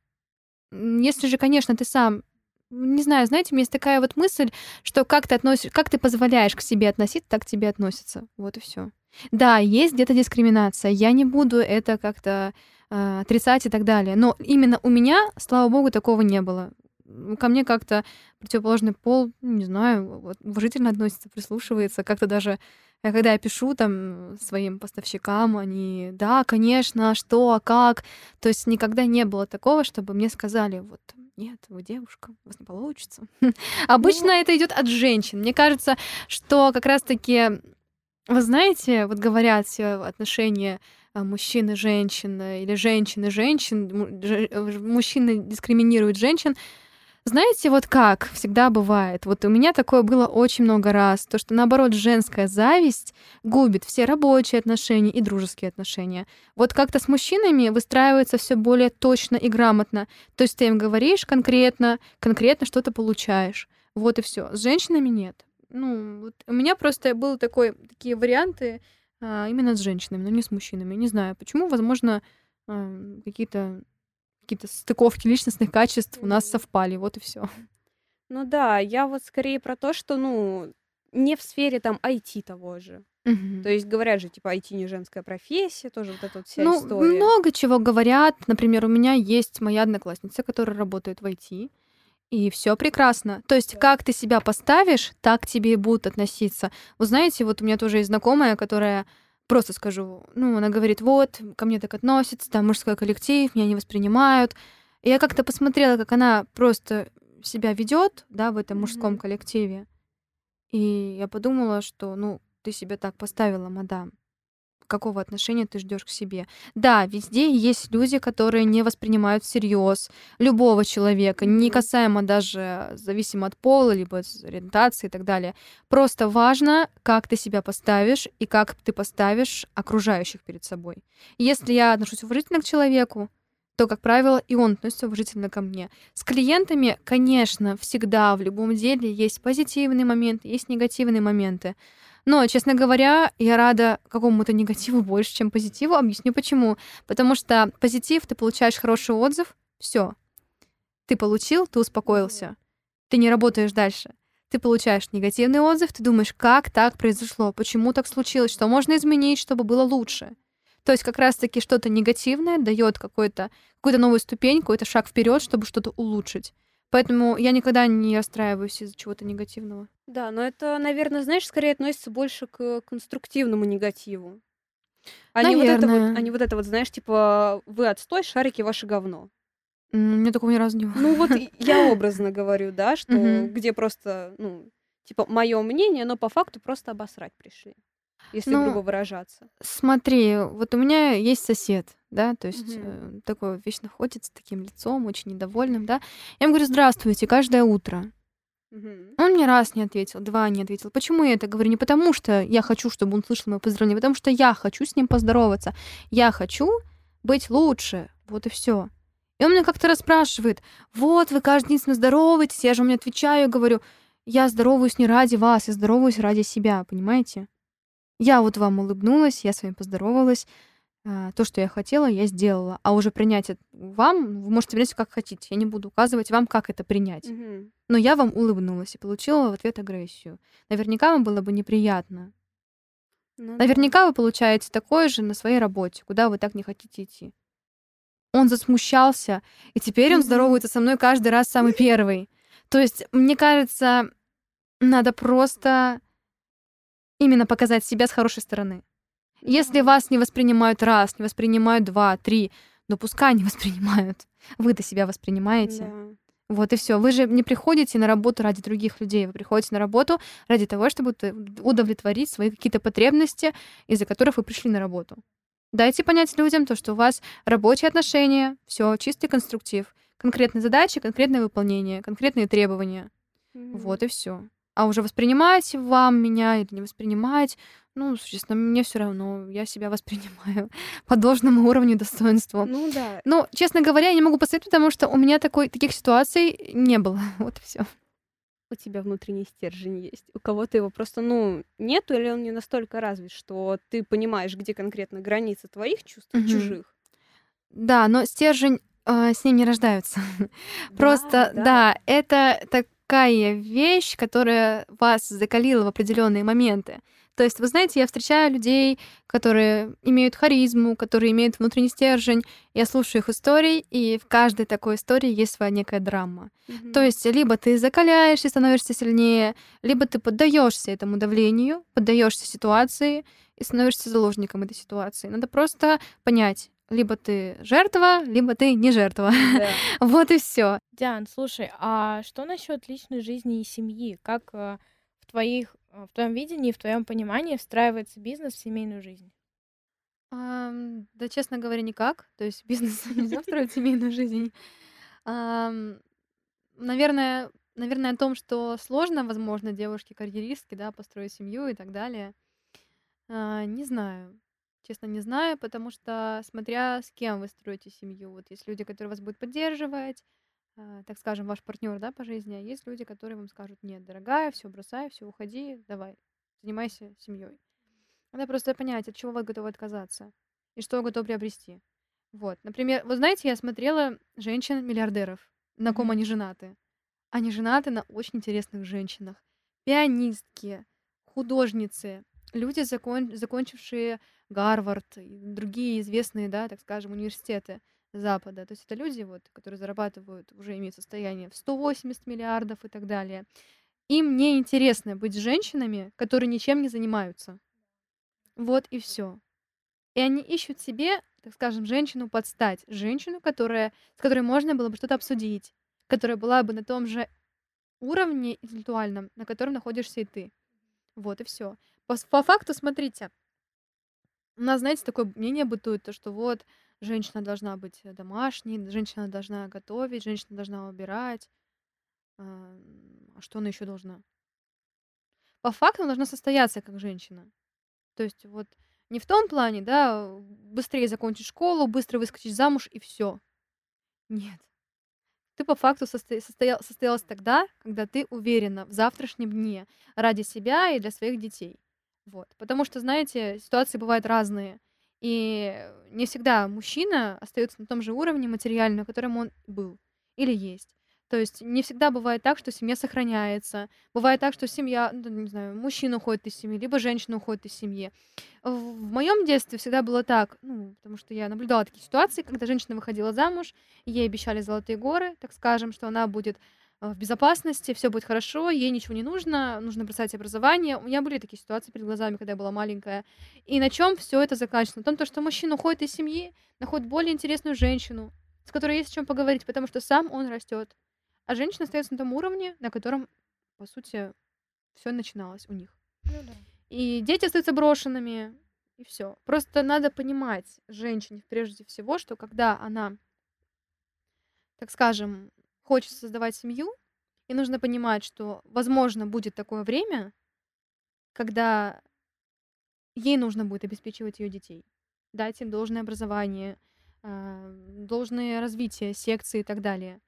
если же, конечно, ты сам не знаю, знаете, у меня есть такая вот мысль, что как ты относишь, как ты позволяешь к себе относиться, так к тебе относятся. Вот и все. Да, есть где-то дискриминация. Я не буду это как-то э, отрицать и так далее. Но именно у меня, слава богу, такого не было. Ко мне как-то противоположный пол, ну, не знаю, вот уважительно относится, прислушивается. Как-то даже, э, когда я пишу там своим поставщикам, они, да, конечно, что, а как. То есть никогда не было такого, чтобы мне сказали, вот, нет, вы девушка, у вас не получится. Обычно это идет от женщин. Мне кажется, что как раз-таки, вы знаете, вот говорят все отношения а, мужчины женщины или женщины женщин, э, мужчины дискриминируют женщин. Знаете, вот как всегда бывает. Вот у меня такое было очень много раз. То, что наоборот женская зависть губит все рабочие отношения и дружеские отношения. Вот как-то с мужчинами выстраивается все более точно и грамотно. То есть ты им говоришь конкретно, конкретно что-то получаешь. Вот и все. С женщинами нет. Ну, вот у меня просто был такой, такие варианты а, именно с женщинами, но не с мужчинами. Не знаю, почему, возможно, а, какие-то какие-то стыковки личностных качеств у нас совпали, вот и все. Ну да, я вот скорее про то, что, ну, не в сфере там IT того же. Мгм. То есть говорят же, типа, IT не женская профессия, тоже вот эта вот вся Ну, история. много чего говорят. Например, у меня есть моя одноклассница, которая работает в IT, и все прекрасно. То есть, как ты себя поставишь, так к тебе и будут относиться. Вы знаете, вот у меня тоже есть знакомая, которая просто скажу, ну, она говорит, вот, ко мне так относятся, там мужской коллектив, меня не воспринимают. И я как-то посмотрела, как она просто себя ведет, да, в этом мужском коллективе. И я подумала, что, ну, ты себя так поставила, мадам. Какого отношения ты ждешь к себе? Да, везде есть люди, которые не воспринимают всерьез любого человека, не касаемо даже зависимо от пола, либо от ориентации и так далее. Просто важно, как ты себя поставишь и как ты поставишь окружающих перед собой. Если я отношусь уважительно к человеку, то, как правило, и он относится уважительно ко мне. С клиентами, конечно, всегда в любом деле есть позитивные моменты, есть негативные моменты. Но, честно говоря, я рада какому-то негативу больше, чем позитиву. Объясню почему. Потому что позитив, ты получаешь хороший отзыв, все. Ты получил, ты успокоился. Ты не работаешь дальше. Ты получаешь негативный отзыв, ты думаешь, как так произошло, почему так случилось, что можно изменить, чтобы было лучше. То есть как раз-таки что-то негативное дает какой-то, какую-то новую ступень, какой-то шаг вперед, чтобы что-то улучшить. Поэтому я никогда не расстраиваюсь из-за чего-то негативного. Да, но это, наверное, знаешь, скорее относится больше к конструктивному негативу. А не вот это вот, а не вот это вот, знаешь, типа, вы отстой, шарики ваше говно. М, У меня такого ни разу не было. Ну вот и я образно говорю, да, что Мгм. где просто, ну, типа, мое мнение, но по факту просто обосрать пришли. Если Ну, грубо выражаться. Смотри, вот у меня есть сосед, да, то есть Мгм. э, такой вечно ходит с таким лицом, очень недовольным, да. Я ему говорю, здравствуйте, каждое утро. Мгм. Он мне раз не ответил, два не ответил. Почему я это говорю? Не потому, что я хочу, чтобы он слышал мое поздравление, а потому что я хочу с ним поздороваться. Я хочу быть лучше. Вот и все. И он меня как-то расспрашивает, вот, вы каждый день с мной здороваетесь, я же ему не отвечаю, говорю, я здороваюсь не ради вас, я здороваюсь ради себя, понимаете? Я вот вам улыбнулась, я с вами поздоровалась, а, то, что я хотела, я сделала. А уже принять это вам, вы можете принять как хотите. Я не буду указывать вам, как это принять. Мгм. Но я вам улыбнулась и получила в ответ агрессию. Наверняка вам было бы неприятно. Ну да. Наверняка вы получаете такое же на своей работе, куда вы так не хотите идти. Он засмущался, и теперь он здоровается со мной каждый раз самый первый. То есть, мне кажется, надо просто именно показать себя с хорошей стороны. Если вас не воспринимают раз, не воспринимают два, три, ну пускай не воспринимают. Вы-то себя воспринимаете. Да. Вот и все. Вы же не приходите на работу ради других людей. Вы приходите на работу ради того, чтобы удовлетворить свои какие-то потребности, из-за которых вы пришли на работу. Дайте понять людям то, что у вас рабочие отношения, все чистый конструктив, конкретные задачи, конкретное выполнение, конкретные требования. Мгм. Вот и все. А уже воспринимать вам меня или не воспринимать, ну, честно, мне все равно. Я себя воспринимаю по должному уровню достоинству. Ну да. Ну, честно говоря, я не могу посоветовать, потому что у меня такой, таких ситуаций не было. Вот и все. У тебя внутренний стержень есть. У кого-то его просто, ну, нету, или он не настолько развит, что ты понимаешь, где конкретно граница твоих чувств и Мгм. чужих. Да, но стержень э, с ним не рождаются. Просто, да. да, это такая вещь, которая вас закалила в определенные моменты. То есть, вы знаете, я встречаю людей, которые имеют харизму, которые имеют внутренний стержень. Я слушаю их истории, и в каждой такой истории есть своя некая драма. Мгм. То есть, либо ты закаляешься и становишься сильнее, либо ты поддаешься этому давлению, поддаешься ситуации и становишься заложником этой ситуации. Надо просто понять, либо ты жертва, либо ты не жертва. Да. Вот и все. Диан, слушай, а что насчет личной жизни и семьи? Как э, в твоих, в твоем видении, в твоем понимании встраивается бизнес в семейную жизнь? Ам, да, честно говоря, никак. То есть бизнес нельзя встроить в семейную жизнь. Ам, наверное, наверное, о том, что сложно, возможно, девушке-карьеристке, да, построить семью и так далее. А, не знаю. Честно, не знаю, потому что смотря с кем вы строите семью. Вот есть люди, которые вас будут поддерживать, а, так скажем, ваш партнер, да, по жизни, а есть люди, которые вам скажут, нет, дорогая, все бросай, все уходи, давай, занимайся семьей. Надо просто понять, от чего вы готовы отказаться и что вы готовы приобрести. Вот, например, вы знаете, я смотрела женщин-миллиардеров, на ком они женаты. Они женаты на очень интересных женщинах. Пианистки, художницы, люди, закон... закончившие Гарвард и другие известные, да, так скажем, университеты Запада. То есть это люди, вот, которые зарабатывают, уже имеют состояние в 180 миллиардов и так далее. Им не интересно быть женщинами, которые ничем не занимаются. Вот и все. И они ищут себе, так скажем, женщину под стать. Женщину, которая, с которой можно было бы что-то обсудить, которая была бы на том же уровне интеллектуальном, на котором находишься и ты. Вот и все. По, по факту, смотрите, у нас, знаете, такое мнение бытует, то, что вот женщина должна быть домашней, женщина должна готовить, женщина должна убирать. А а что она еще должна? По факту она должна состояться как женщина. То есть вот не в том плане, да, быстрее закончить школу, быстро выскочить замуж и все. Нет. Ты по факту состо... состоял... состоялась тогда, когда ты уверена в завтрашнем дне ради себя и для своих детей. Вот. Потому что, знаете, ситуации бывают разные. И не всегда мужчина остается на том же уровне материальном, на котором он был или есть. То есть не всегда бывает так, что семья сохраняется. Бывает так, что семья, ну, не знаю, мужчина уходит из семьи, либо женщина уходит из семьи. В моем детстве всегда было так, ну, потому что я наблюдала такие ситуации, когда женщина выходила замуж, ей обещали золотые горы, так скажем, что она будет э, в безопасности, все будет хорошо, ей ничего не нужно, нужно бросать образование. У меня были такие ситуации перед глазами, когда я была маленькая. И на чем все это заканчивается? На том, то, что мужчина уходит из семьи, находит более интересную женщину, с которой есть о чем поговорить, потому что сам он растет. А женщина остается на том уровне, на котором, по сути, все начиналось у них. Ну да. И дети остаются брошенными, и все. Просто надо понимать женщине прежде всего, что когда она, так скажем, хочет создавать семью, и нужно понимать, что, возможно, будет такое время, когда ей нужно будет обеспечивать ее детей, дать им должное образование, а, должное развитие, секции и так далее.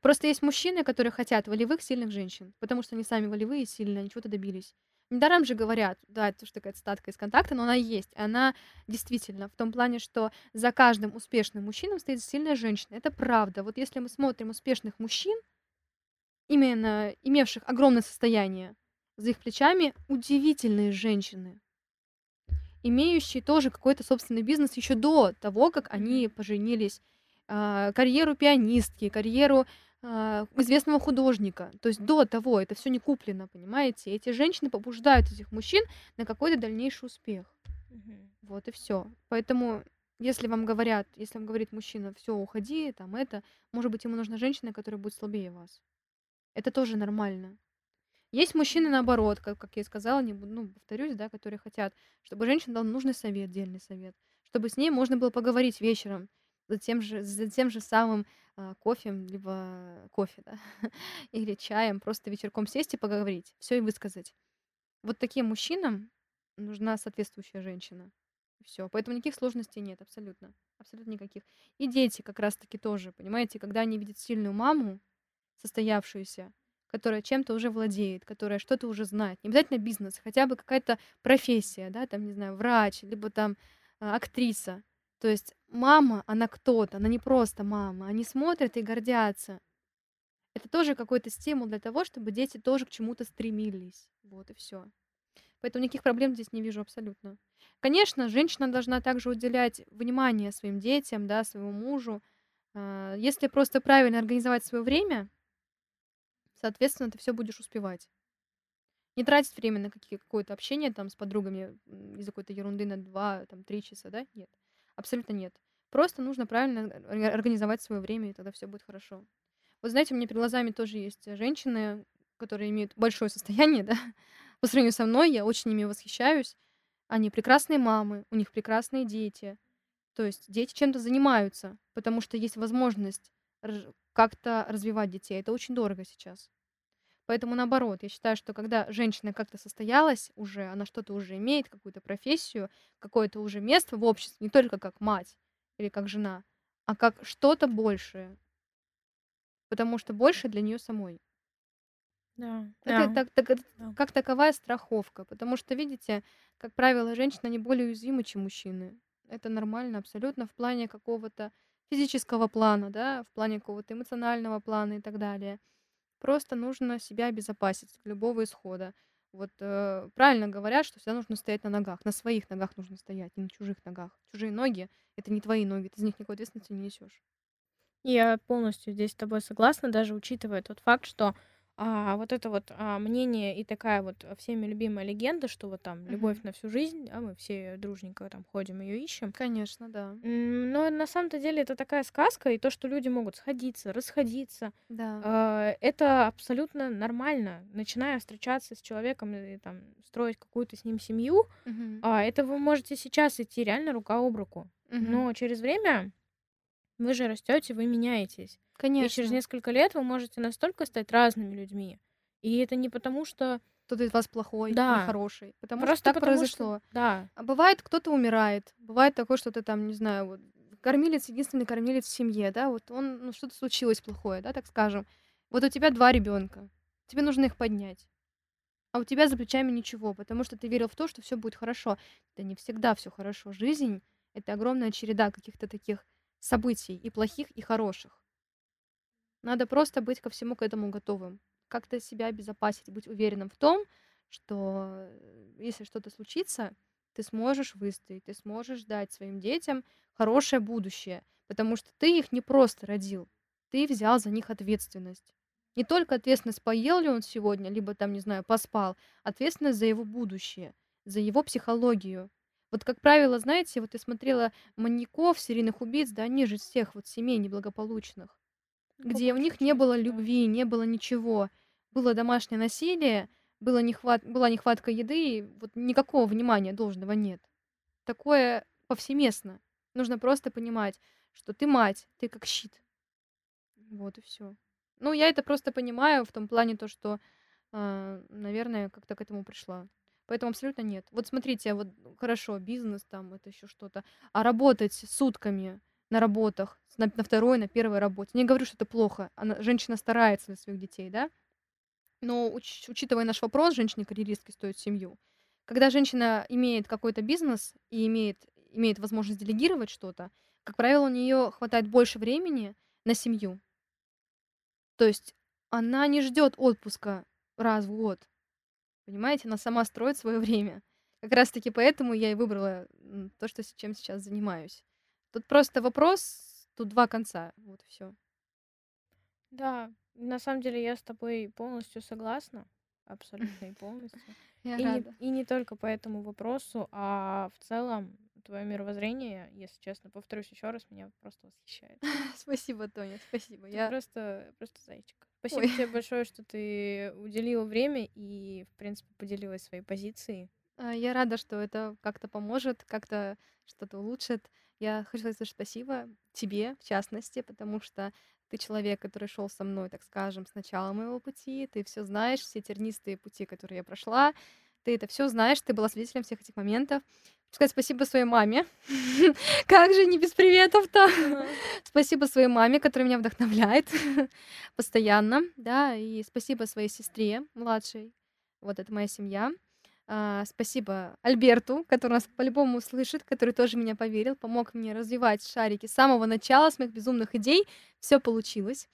Просто есть мужчины, которые хотят волевых, сильных женщин, потому что они сами волевые и сильные, они чего-то добились. Недаром же говорят, да, это тоже такая цитатка из контакта, но она есть. Она действительно в том плане, что за каждым успешным мужчиной стоит сильная женщина. Это правда. Вот если мы смотрим успешных мужчин, именно имевших огромное состояние, за их плечами удивительные женщины, имеющие тоже какой-то собственный бизнес еще до того, как они поженились, а, карьеру пианистки, карьеру а, известного художника. То есть до того это все не куплено, понимаете? Эти женщины побуждают этих мужчин на какой-то дальнейший успех. Мгм. Вот и все. Поэтому, если вам говорят, если вам говорит мужчина, все, уходи, там это, может быть, ему нужна женщина, которая будет слабее вас. Это тоже нормально. Есть мужчины наоборот, как, как я и сказала, не буду, ну, повторюсь, да, которые хотят, чтобы женщина дала нужный совет, дельный совет, чтобы с ней можно было поговорить вечером, за тем же, за тем же самым а, кофе, либо кофе, да, или чаем, просто вечерком сесть и поговорить, все и высказать. Вот таким мужчинам нужна соответствующая женщина. Все. Поэтому никаких сложностей нет, абсолютно. Абсолютно никаких. И дети как раз-таки тоже, понимаете, когда они видят сильную маму, состоявшуюся, которая чем-то уже владеет, которая что-то уже знает. Не обязательно бизнес, хотя бы какая-то профессия, да, там, не знаю, врач, либо там а, актриса. То есть мама, она кто-то, она не просто мама. Они смотрят и гордятся. Это тоже какой-то стимул для того, чтобы дети тоже к чему-то стремились. Вот и все. Поэтому никаких проблем здесь не вижу абсолютно. Конечно, женщина должна также уделять внимание своим детям, да, своему мужу. А, если просто правильно организовать свое время, соответственно, ты все будешь успевать. Не тратить время на какое-то общение там с подругами из-за какой-то ерунды на два, там, три часа, да? Нет. Абсолютно нет. Просто нужно правильно организовать свое время, и тогда все будет хорошо. Вот знаете, у меня перед глазами тоже есть женщины, которые имеют большое состояние, да, по сравнению со мной, я очень ими восхищаюсь. Они прекрасные мамы, у них прекрасные дети. То есть дети чем-то занимаются, потому что есть возможность как-то развивать детей. Это очень дорого сейчас. Поэтому наоборот, я считаю, что когда женщина как-то состоялась уже, она что-то уже имеет, какую-то профессию, какое-то уже место в обществе, не только как мать или как жена, а как что-то большее. Потому что больше для нее самой. Да. Это, Да. так, так- это Да. как таковая страховка. Потому что, видите, как правило, женщины, они более уязвимы, чем мужчины. Это нормально абсолютно в плане какого-то физического плана, да, в плане какого-то эмоционального плана и так далее. Просто нужно себя обезопасить от любого исхода. Вот э, правильно говорят, что всегда нужно стоять на ногах, на своих ногах нужно стоять, не на чужих ногах. Чужие ноги — это не твои ноги, ты за них никакой ответственности не несешь. Я полностью здесь с тобой согласна, даже учитывая тот факт, что а, вот это вот а, мнение и такая вот всеми любимая легенда, что вот там любовь Мгм. на всю жизнь, а мы все дружненько там ходим ее ищем. Конечно, да. Но на самом-то деле это такая сказка, и то, что люди могут сходиться, расходиться, Да. а, это абсолютно нормально. Начиная встречаться с человеком и там строить какую-то с ним семью, Мгм. а, это вы можете сейчас идти реально рука об руку. Мгм. Но через время вы же растете, вы меняетесь. И через Конечно. несколько лет вы можете настолько стать разными людьми. И это не потому, что... Кто-то из вас плохой Да, хороший. Потому что просто так потому произошло. что... Да, А бывает, кто-то умирает. Бывает такое, что ты там, не знаю, вот кормилец, единственный кормилец в семье, да, вот он, ну, что-то случилось плохое, да, так скажем. Вот у тебя два ребенка, тебе нужно их поднять. А у тебя за плечами ничего, потому что ты верил в то, что все будет хорошо. Это не всегда все хорошо. Жизнь — это огромная череда каких-то таких событий, и плохих, и хороших. Надо просто быть ко всему к этому готовым. Как-то себя обезопасить, быть уверенным в том, что э, если что-то случится, ты сможешь выстоять, ты сможешь дать своим детям хорошее будущее, потому что ты их не просто родил, ты взял за них ответственность. Не только ответственность, поел ли он сегодня, либо там, не знаю, поспал, ответственность за его будущее, за его психологию. Вот, как правило, знаете, вот я смотрела маньяков, серийных убийц, да, они же из всех вот семей неблагополучных, ну, где у них не было да. любви, не было ничего, было домашнее насилие, было нехват... была нехватка еды, и вот никакого внимания должного нет. Такое повсеместно. Нужно просто понимать, что ты мать, ты как щит. Вот и все. Ну, я это просто понимаю в том плане, то, что, а, наверное, как-то к этому пришла. Поэтому абсолютно нет. Вот смотрите, вот хорошо, бизнес там, это еще что-то. А работать сутками на работах, на, на второй, на первой работе. Не говорю, что это плохо. Она, женщина старается для своих детей, да? Но уч- учитывая наш вопрос, женщине-карьеристке стоит семью. Когда женщина имеет какой-то бизнес и имеет, имеет возможность делегировать что-то, как правило, у нее хватает больше времени на семью. То есть она не ждет отпуска раз в год. Понимаете, она сама строит свое время. Как раз-таки поэтому я и выбрала то, что, чем сейчас занимаюсь. Тут просто вопрос, тут два конца. Вот и все. Да, на самом деле я с тобой полностью согласна. Абсолютно и полностью. Я И не, рада. и не только по этому вопросу, а в целом твое мировоззрение, если честно, повторюсь еще раз, меня просто восхищает. Спасибо, Тоня, спасибо. Ты Я... просто, просто зайчик. Спасибо Ой. тебе большое, что ты уделила время и, в принципе, поделилась своей позицией. А, Я рада, что это как-то поможет, как-то что-то улучшит. Я хочу сказать спасибо тебе, в частности, потому что ты человек, который шел со мной, так скажем, с начала моего пути. Ты все знаешь, все тернистые пути, которые я прошла. Ты это все знаешь, ты была свидетелем всех этих моментов. Сказать спасибо своей маме. Как же не без приветов-то? Спасибо своей маме, которая меня вдохновляет постоянно, да, и спасибо своей сестре младшей. Вот это моя семья. А, спасибо Альберту, который нас по-любому услышит, который тоже меня поверил, помог мне развивать шарики с самого начала, с моих безумных идей. Все получилось.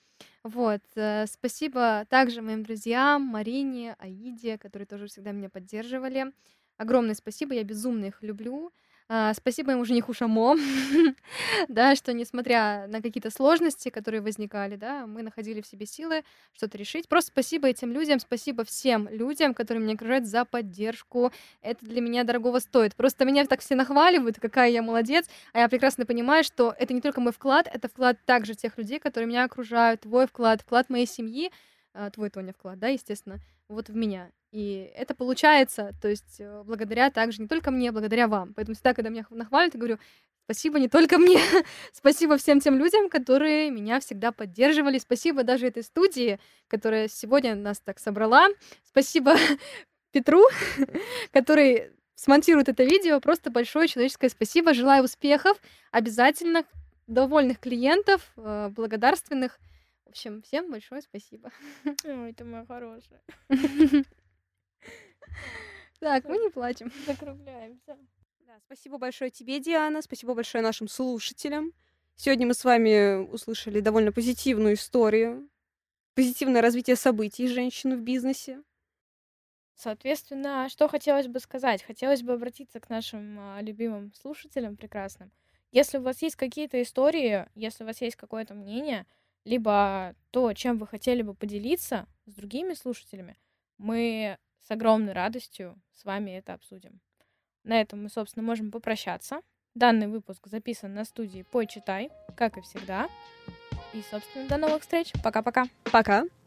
Вот. э, Спасибо также моим друзьям, Марине, Аиде, которые тоже всегда меня поддерживали. Огромное спасибо, я безумно их люблю. А, Спасибо моему жениху Шамо, да, что несмотря на какие-то сложности, которые возникали, да, мы находили в себе силы что-то решить. Просто спасибо этим людям, спасибо всем людям, которые меня окружают за поддержку. Это для меня дорогого стоит. Просто меня так все нахваливают, какая я молодец, а я прекрасно понимаю, что это не только мой вклад, это вклад также тех людей, которые меня окружают, твой вклад, вклад моей семьи, а, твой, Тоня, вклад, да, естественно, вот в меня. И это получается, то есть э, благодаря также не только мне, благодаря вам. Поэтому всегда, когда меня нахваливают, я говорю, спасибо не только мне, спасибо всем тем людям, которые меня всегда поддерживали, спасибо даже этой студии, которая сегодня нас так собрала, спасибо Петру, который смонтирует это видео, просто большое человеческое спасибо, желаю успехов, обязательно довольных клиентов, э, благодарственных. В общем, всем большое спасибо. Ой, ты моя хорошая. Так, мы не плачем. Закругляемся. Да, спасибо большое тебе, Диана. Спасибо большое нашим слушателям. Сегодня мы с вами услышали довольно позитивную историю, позитивное развитие событий женщин в бизнесе. Соответственно, что хотелось бы сказать? Хотелось бы обратиться к нашим а, любимым слушателям прекрасным. Если у вас есть какие-то истории, если у вас есть какое-то мнение, либо то, чем вы хотели бы поделиться с другими слушателями, мы с огромной радостью с вами это обсудим. На этом мы, собственно, можем попрощаться. Данный выпуск записан на студии «Пой, читай», как и всегда. И, собственно, до новых встреч. Пока-пока. Пока. -пока. Пока.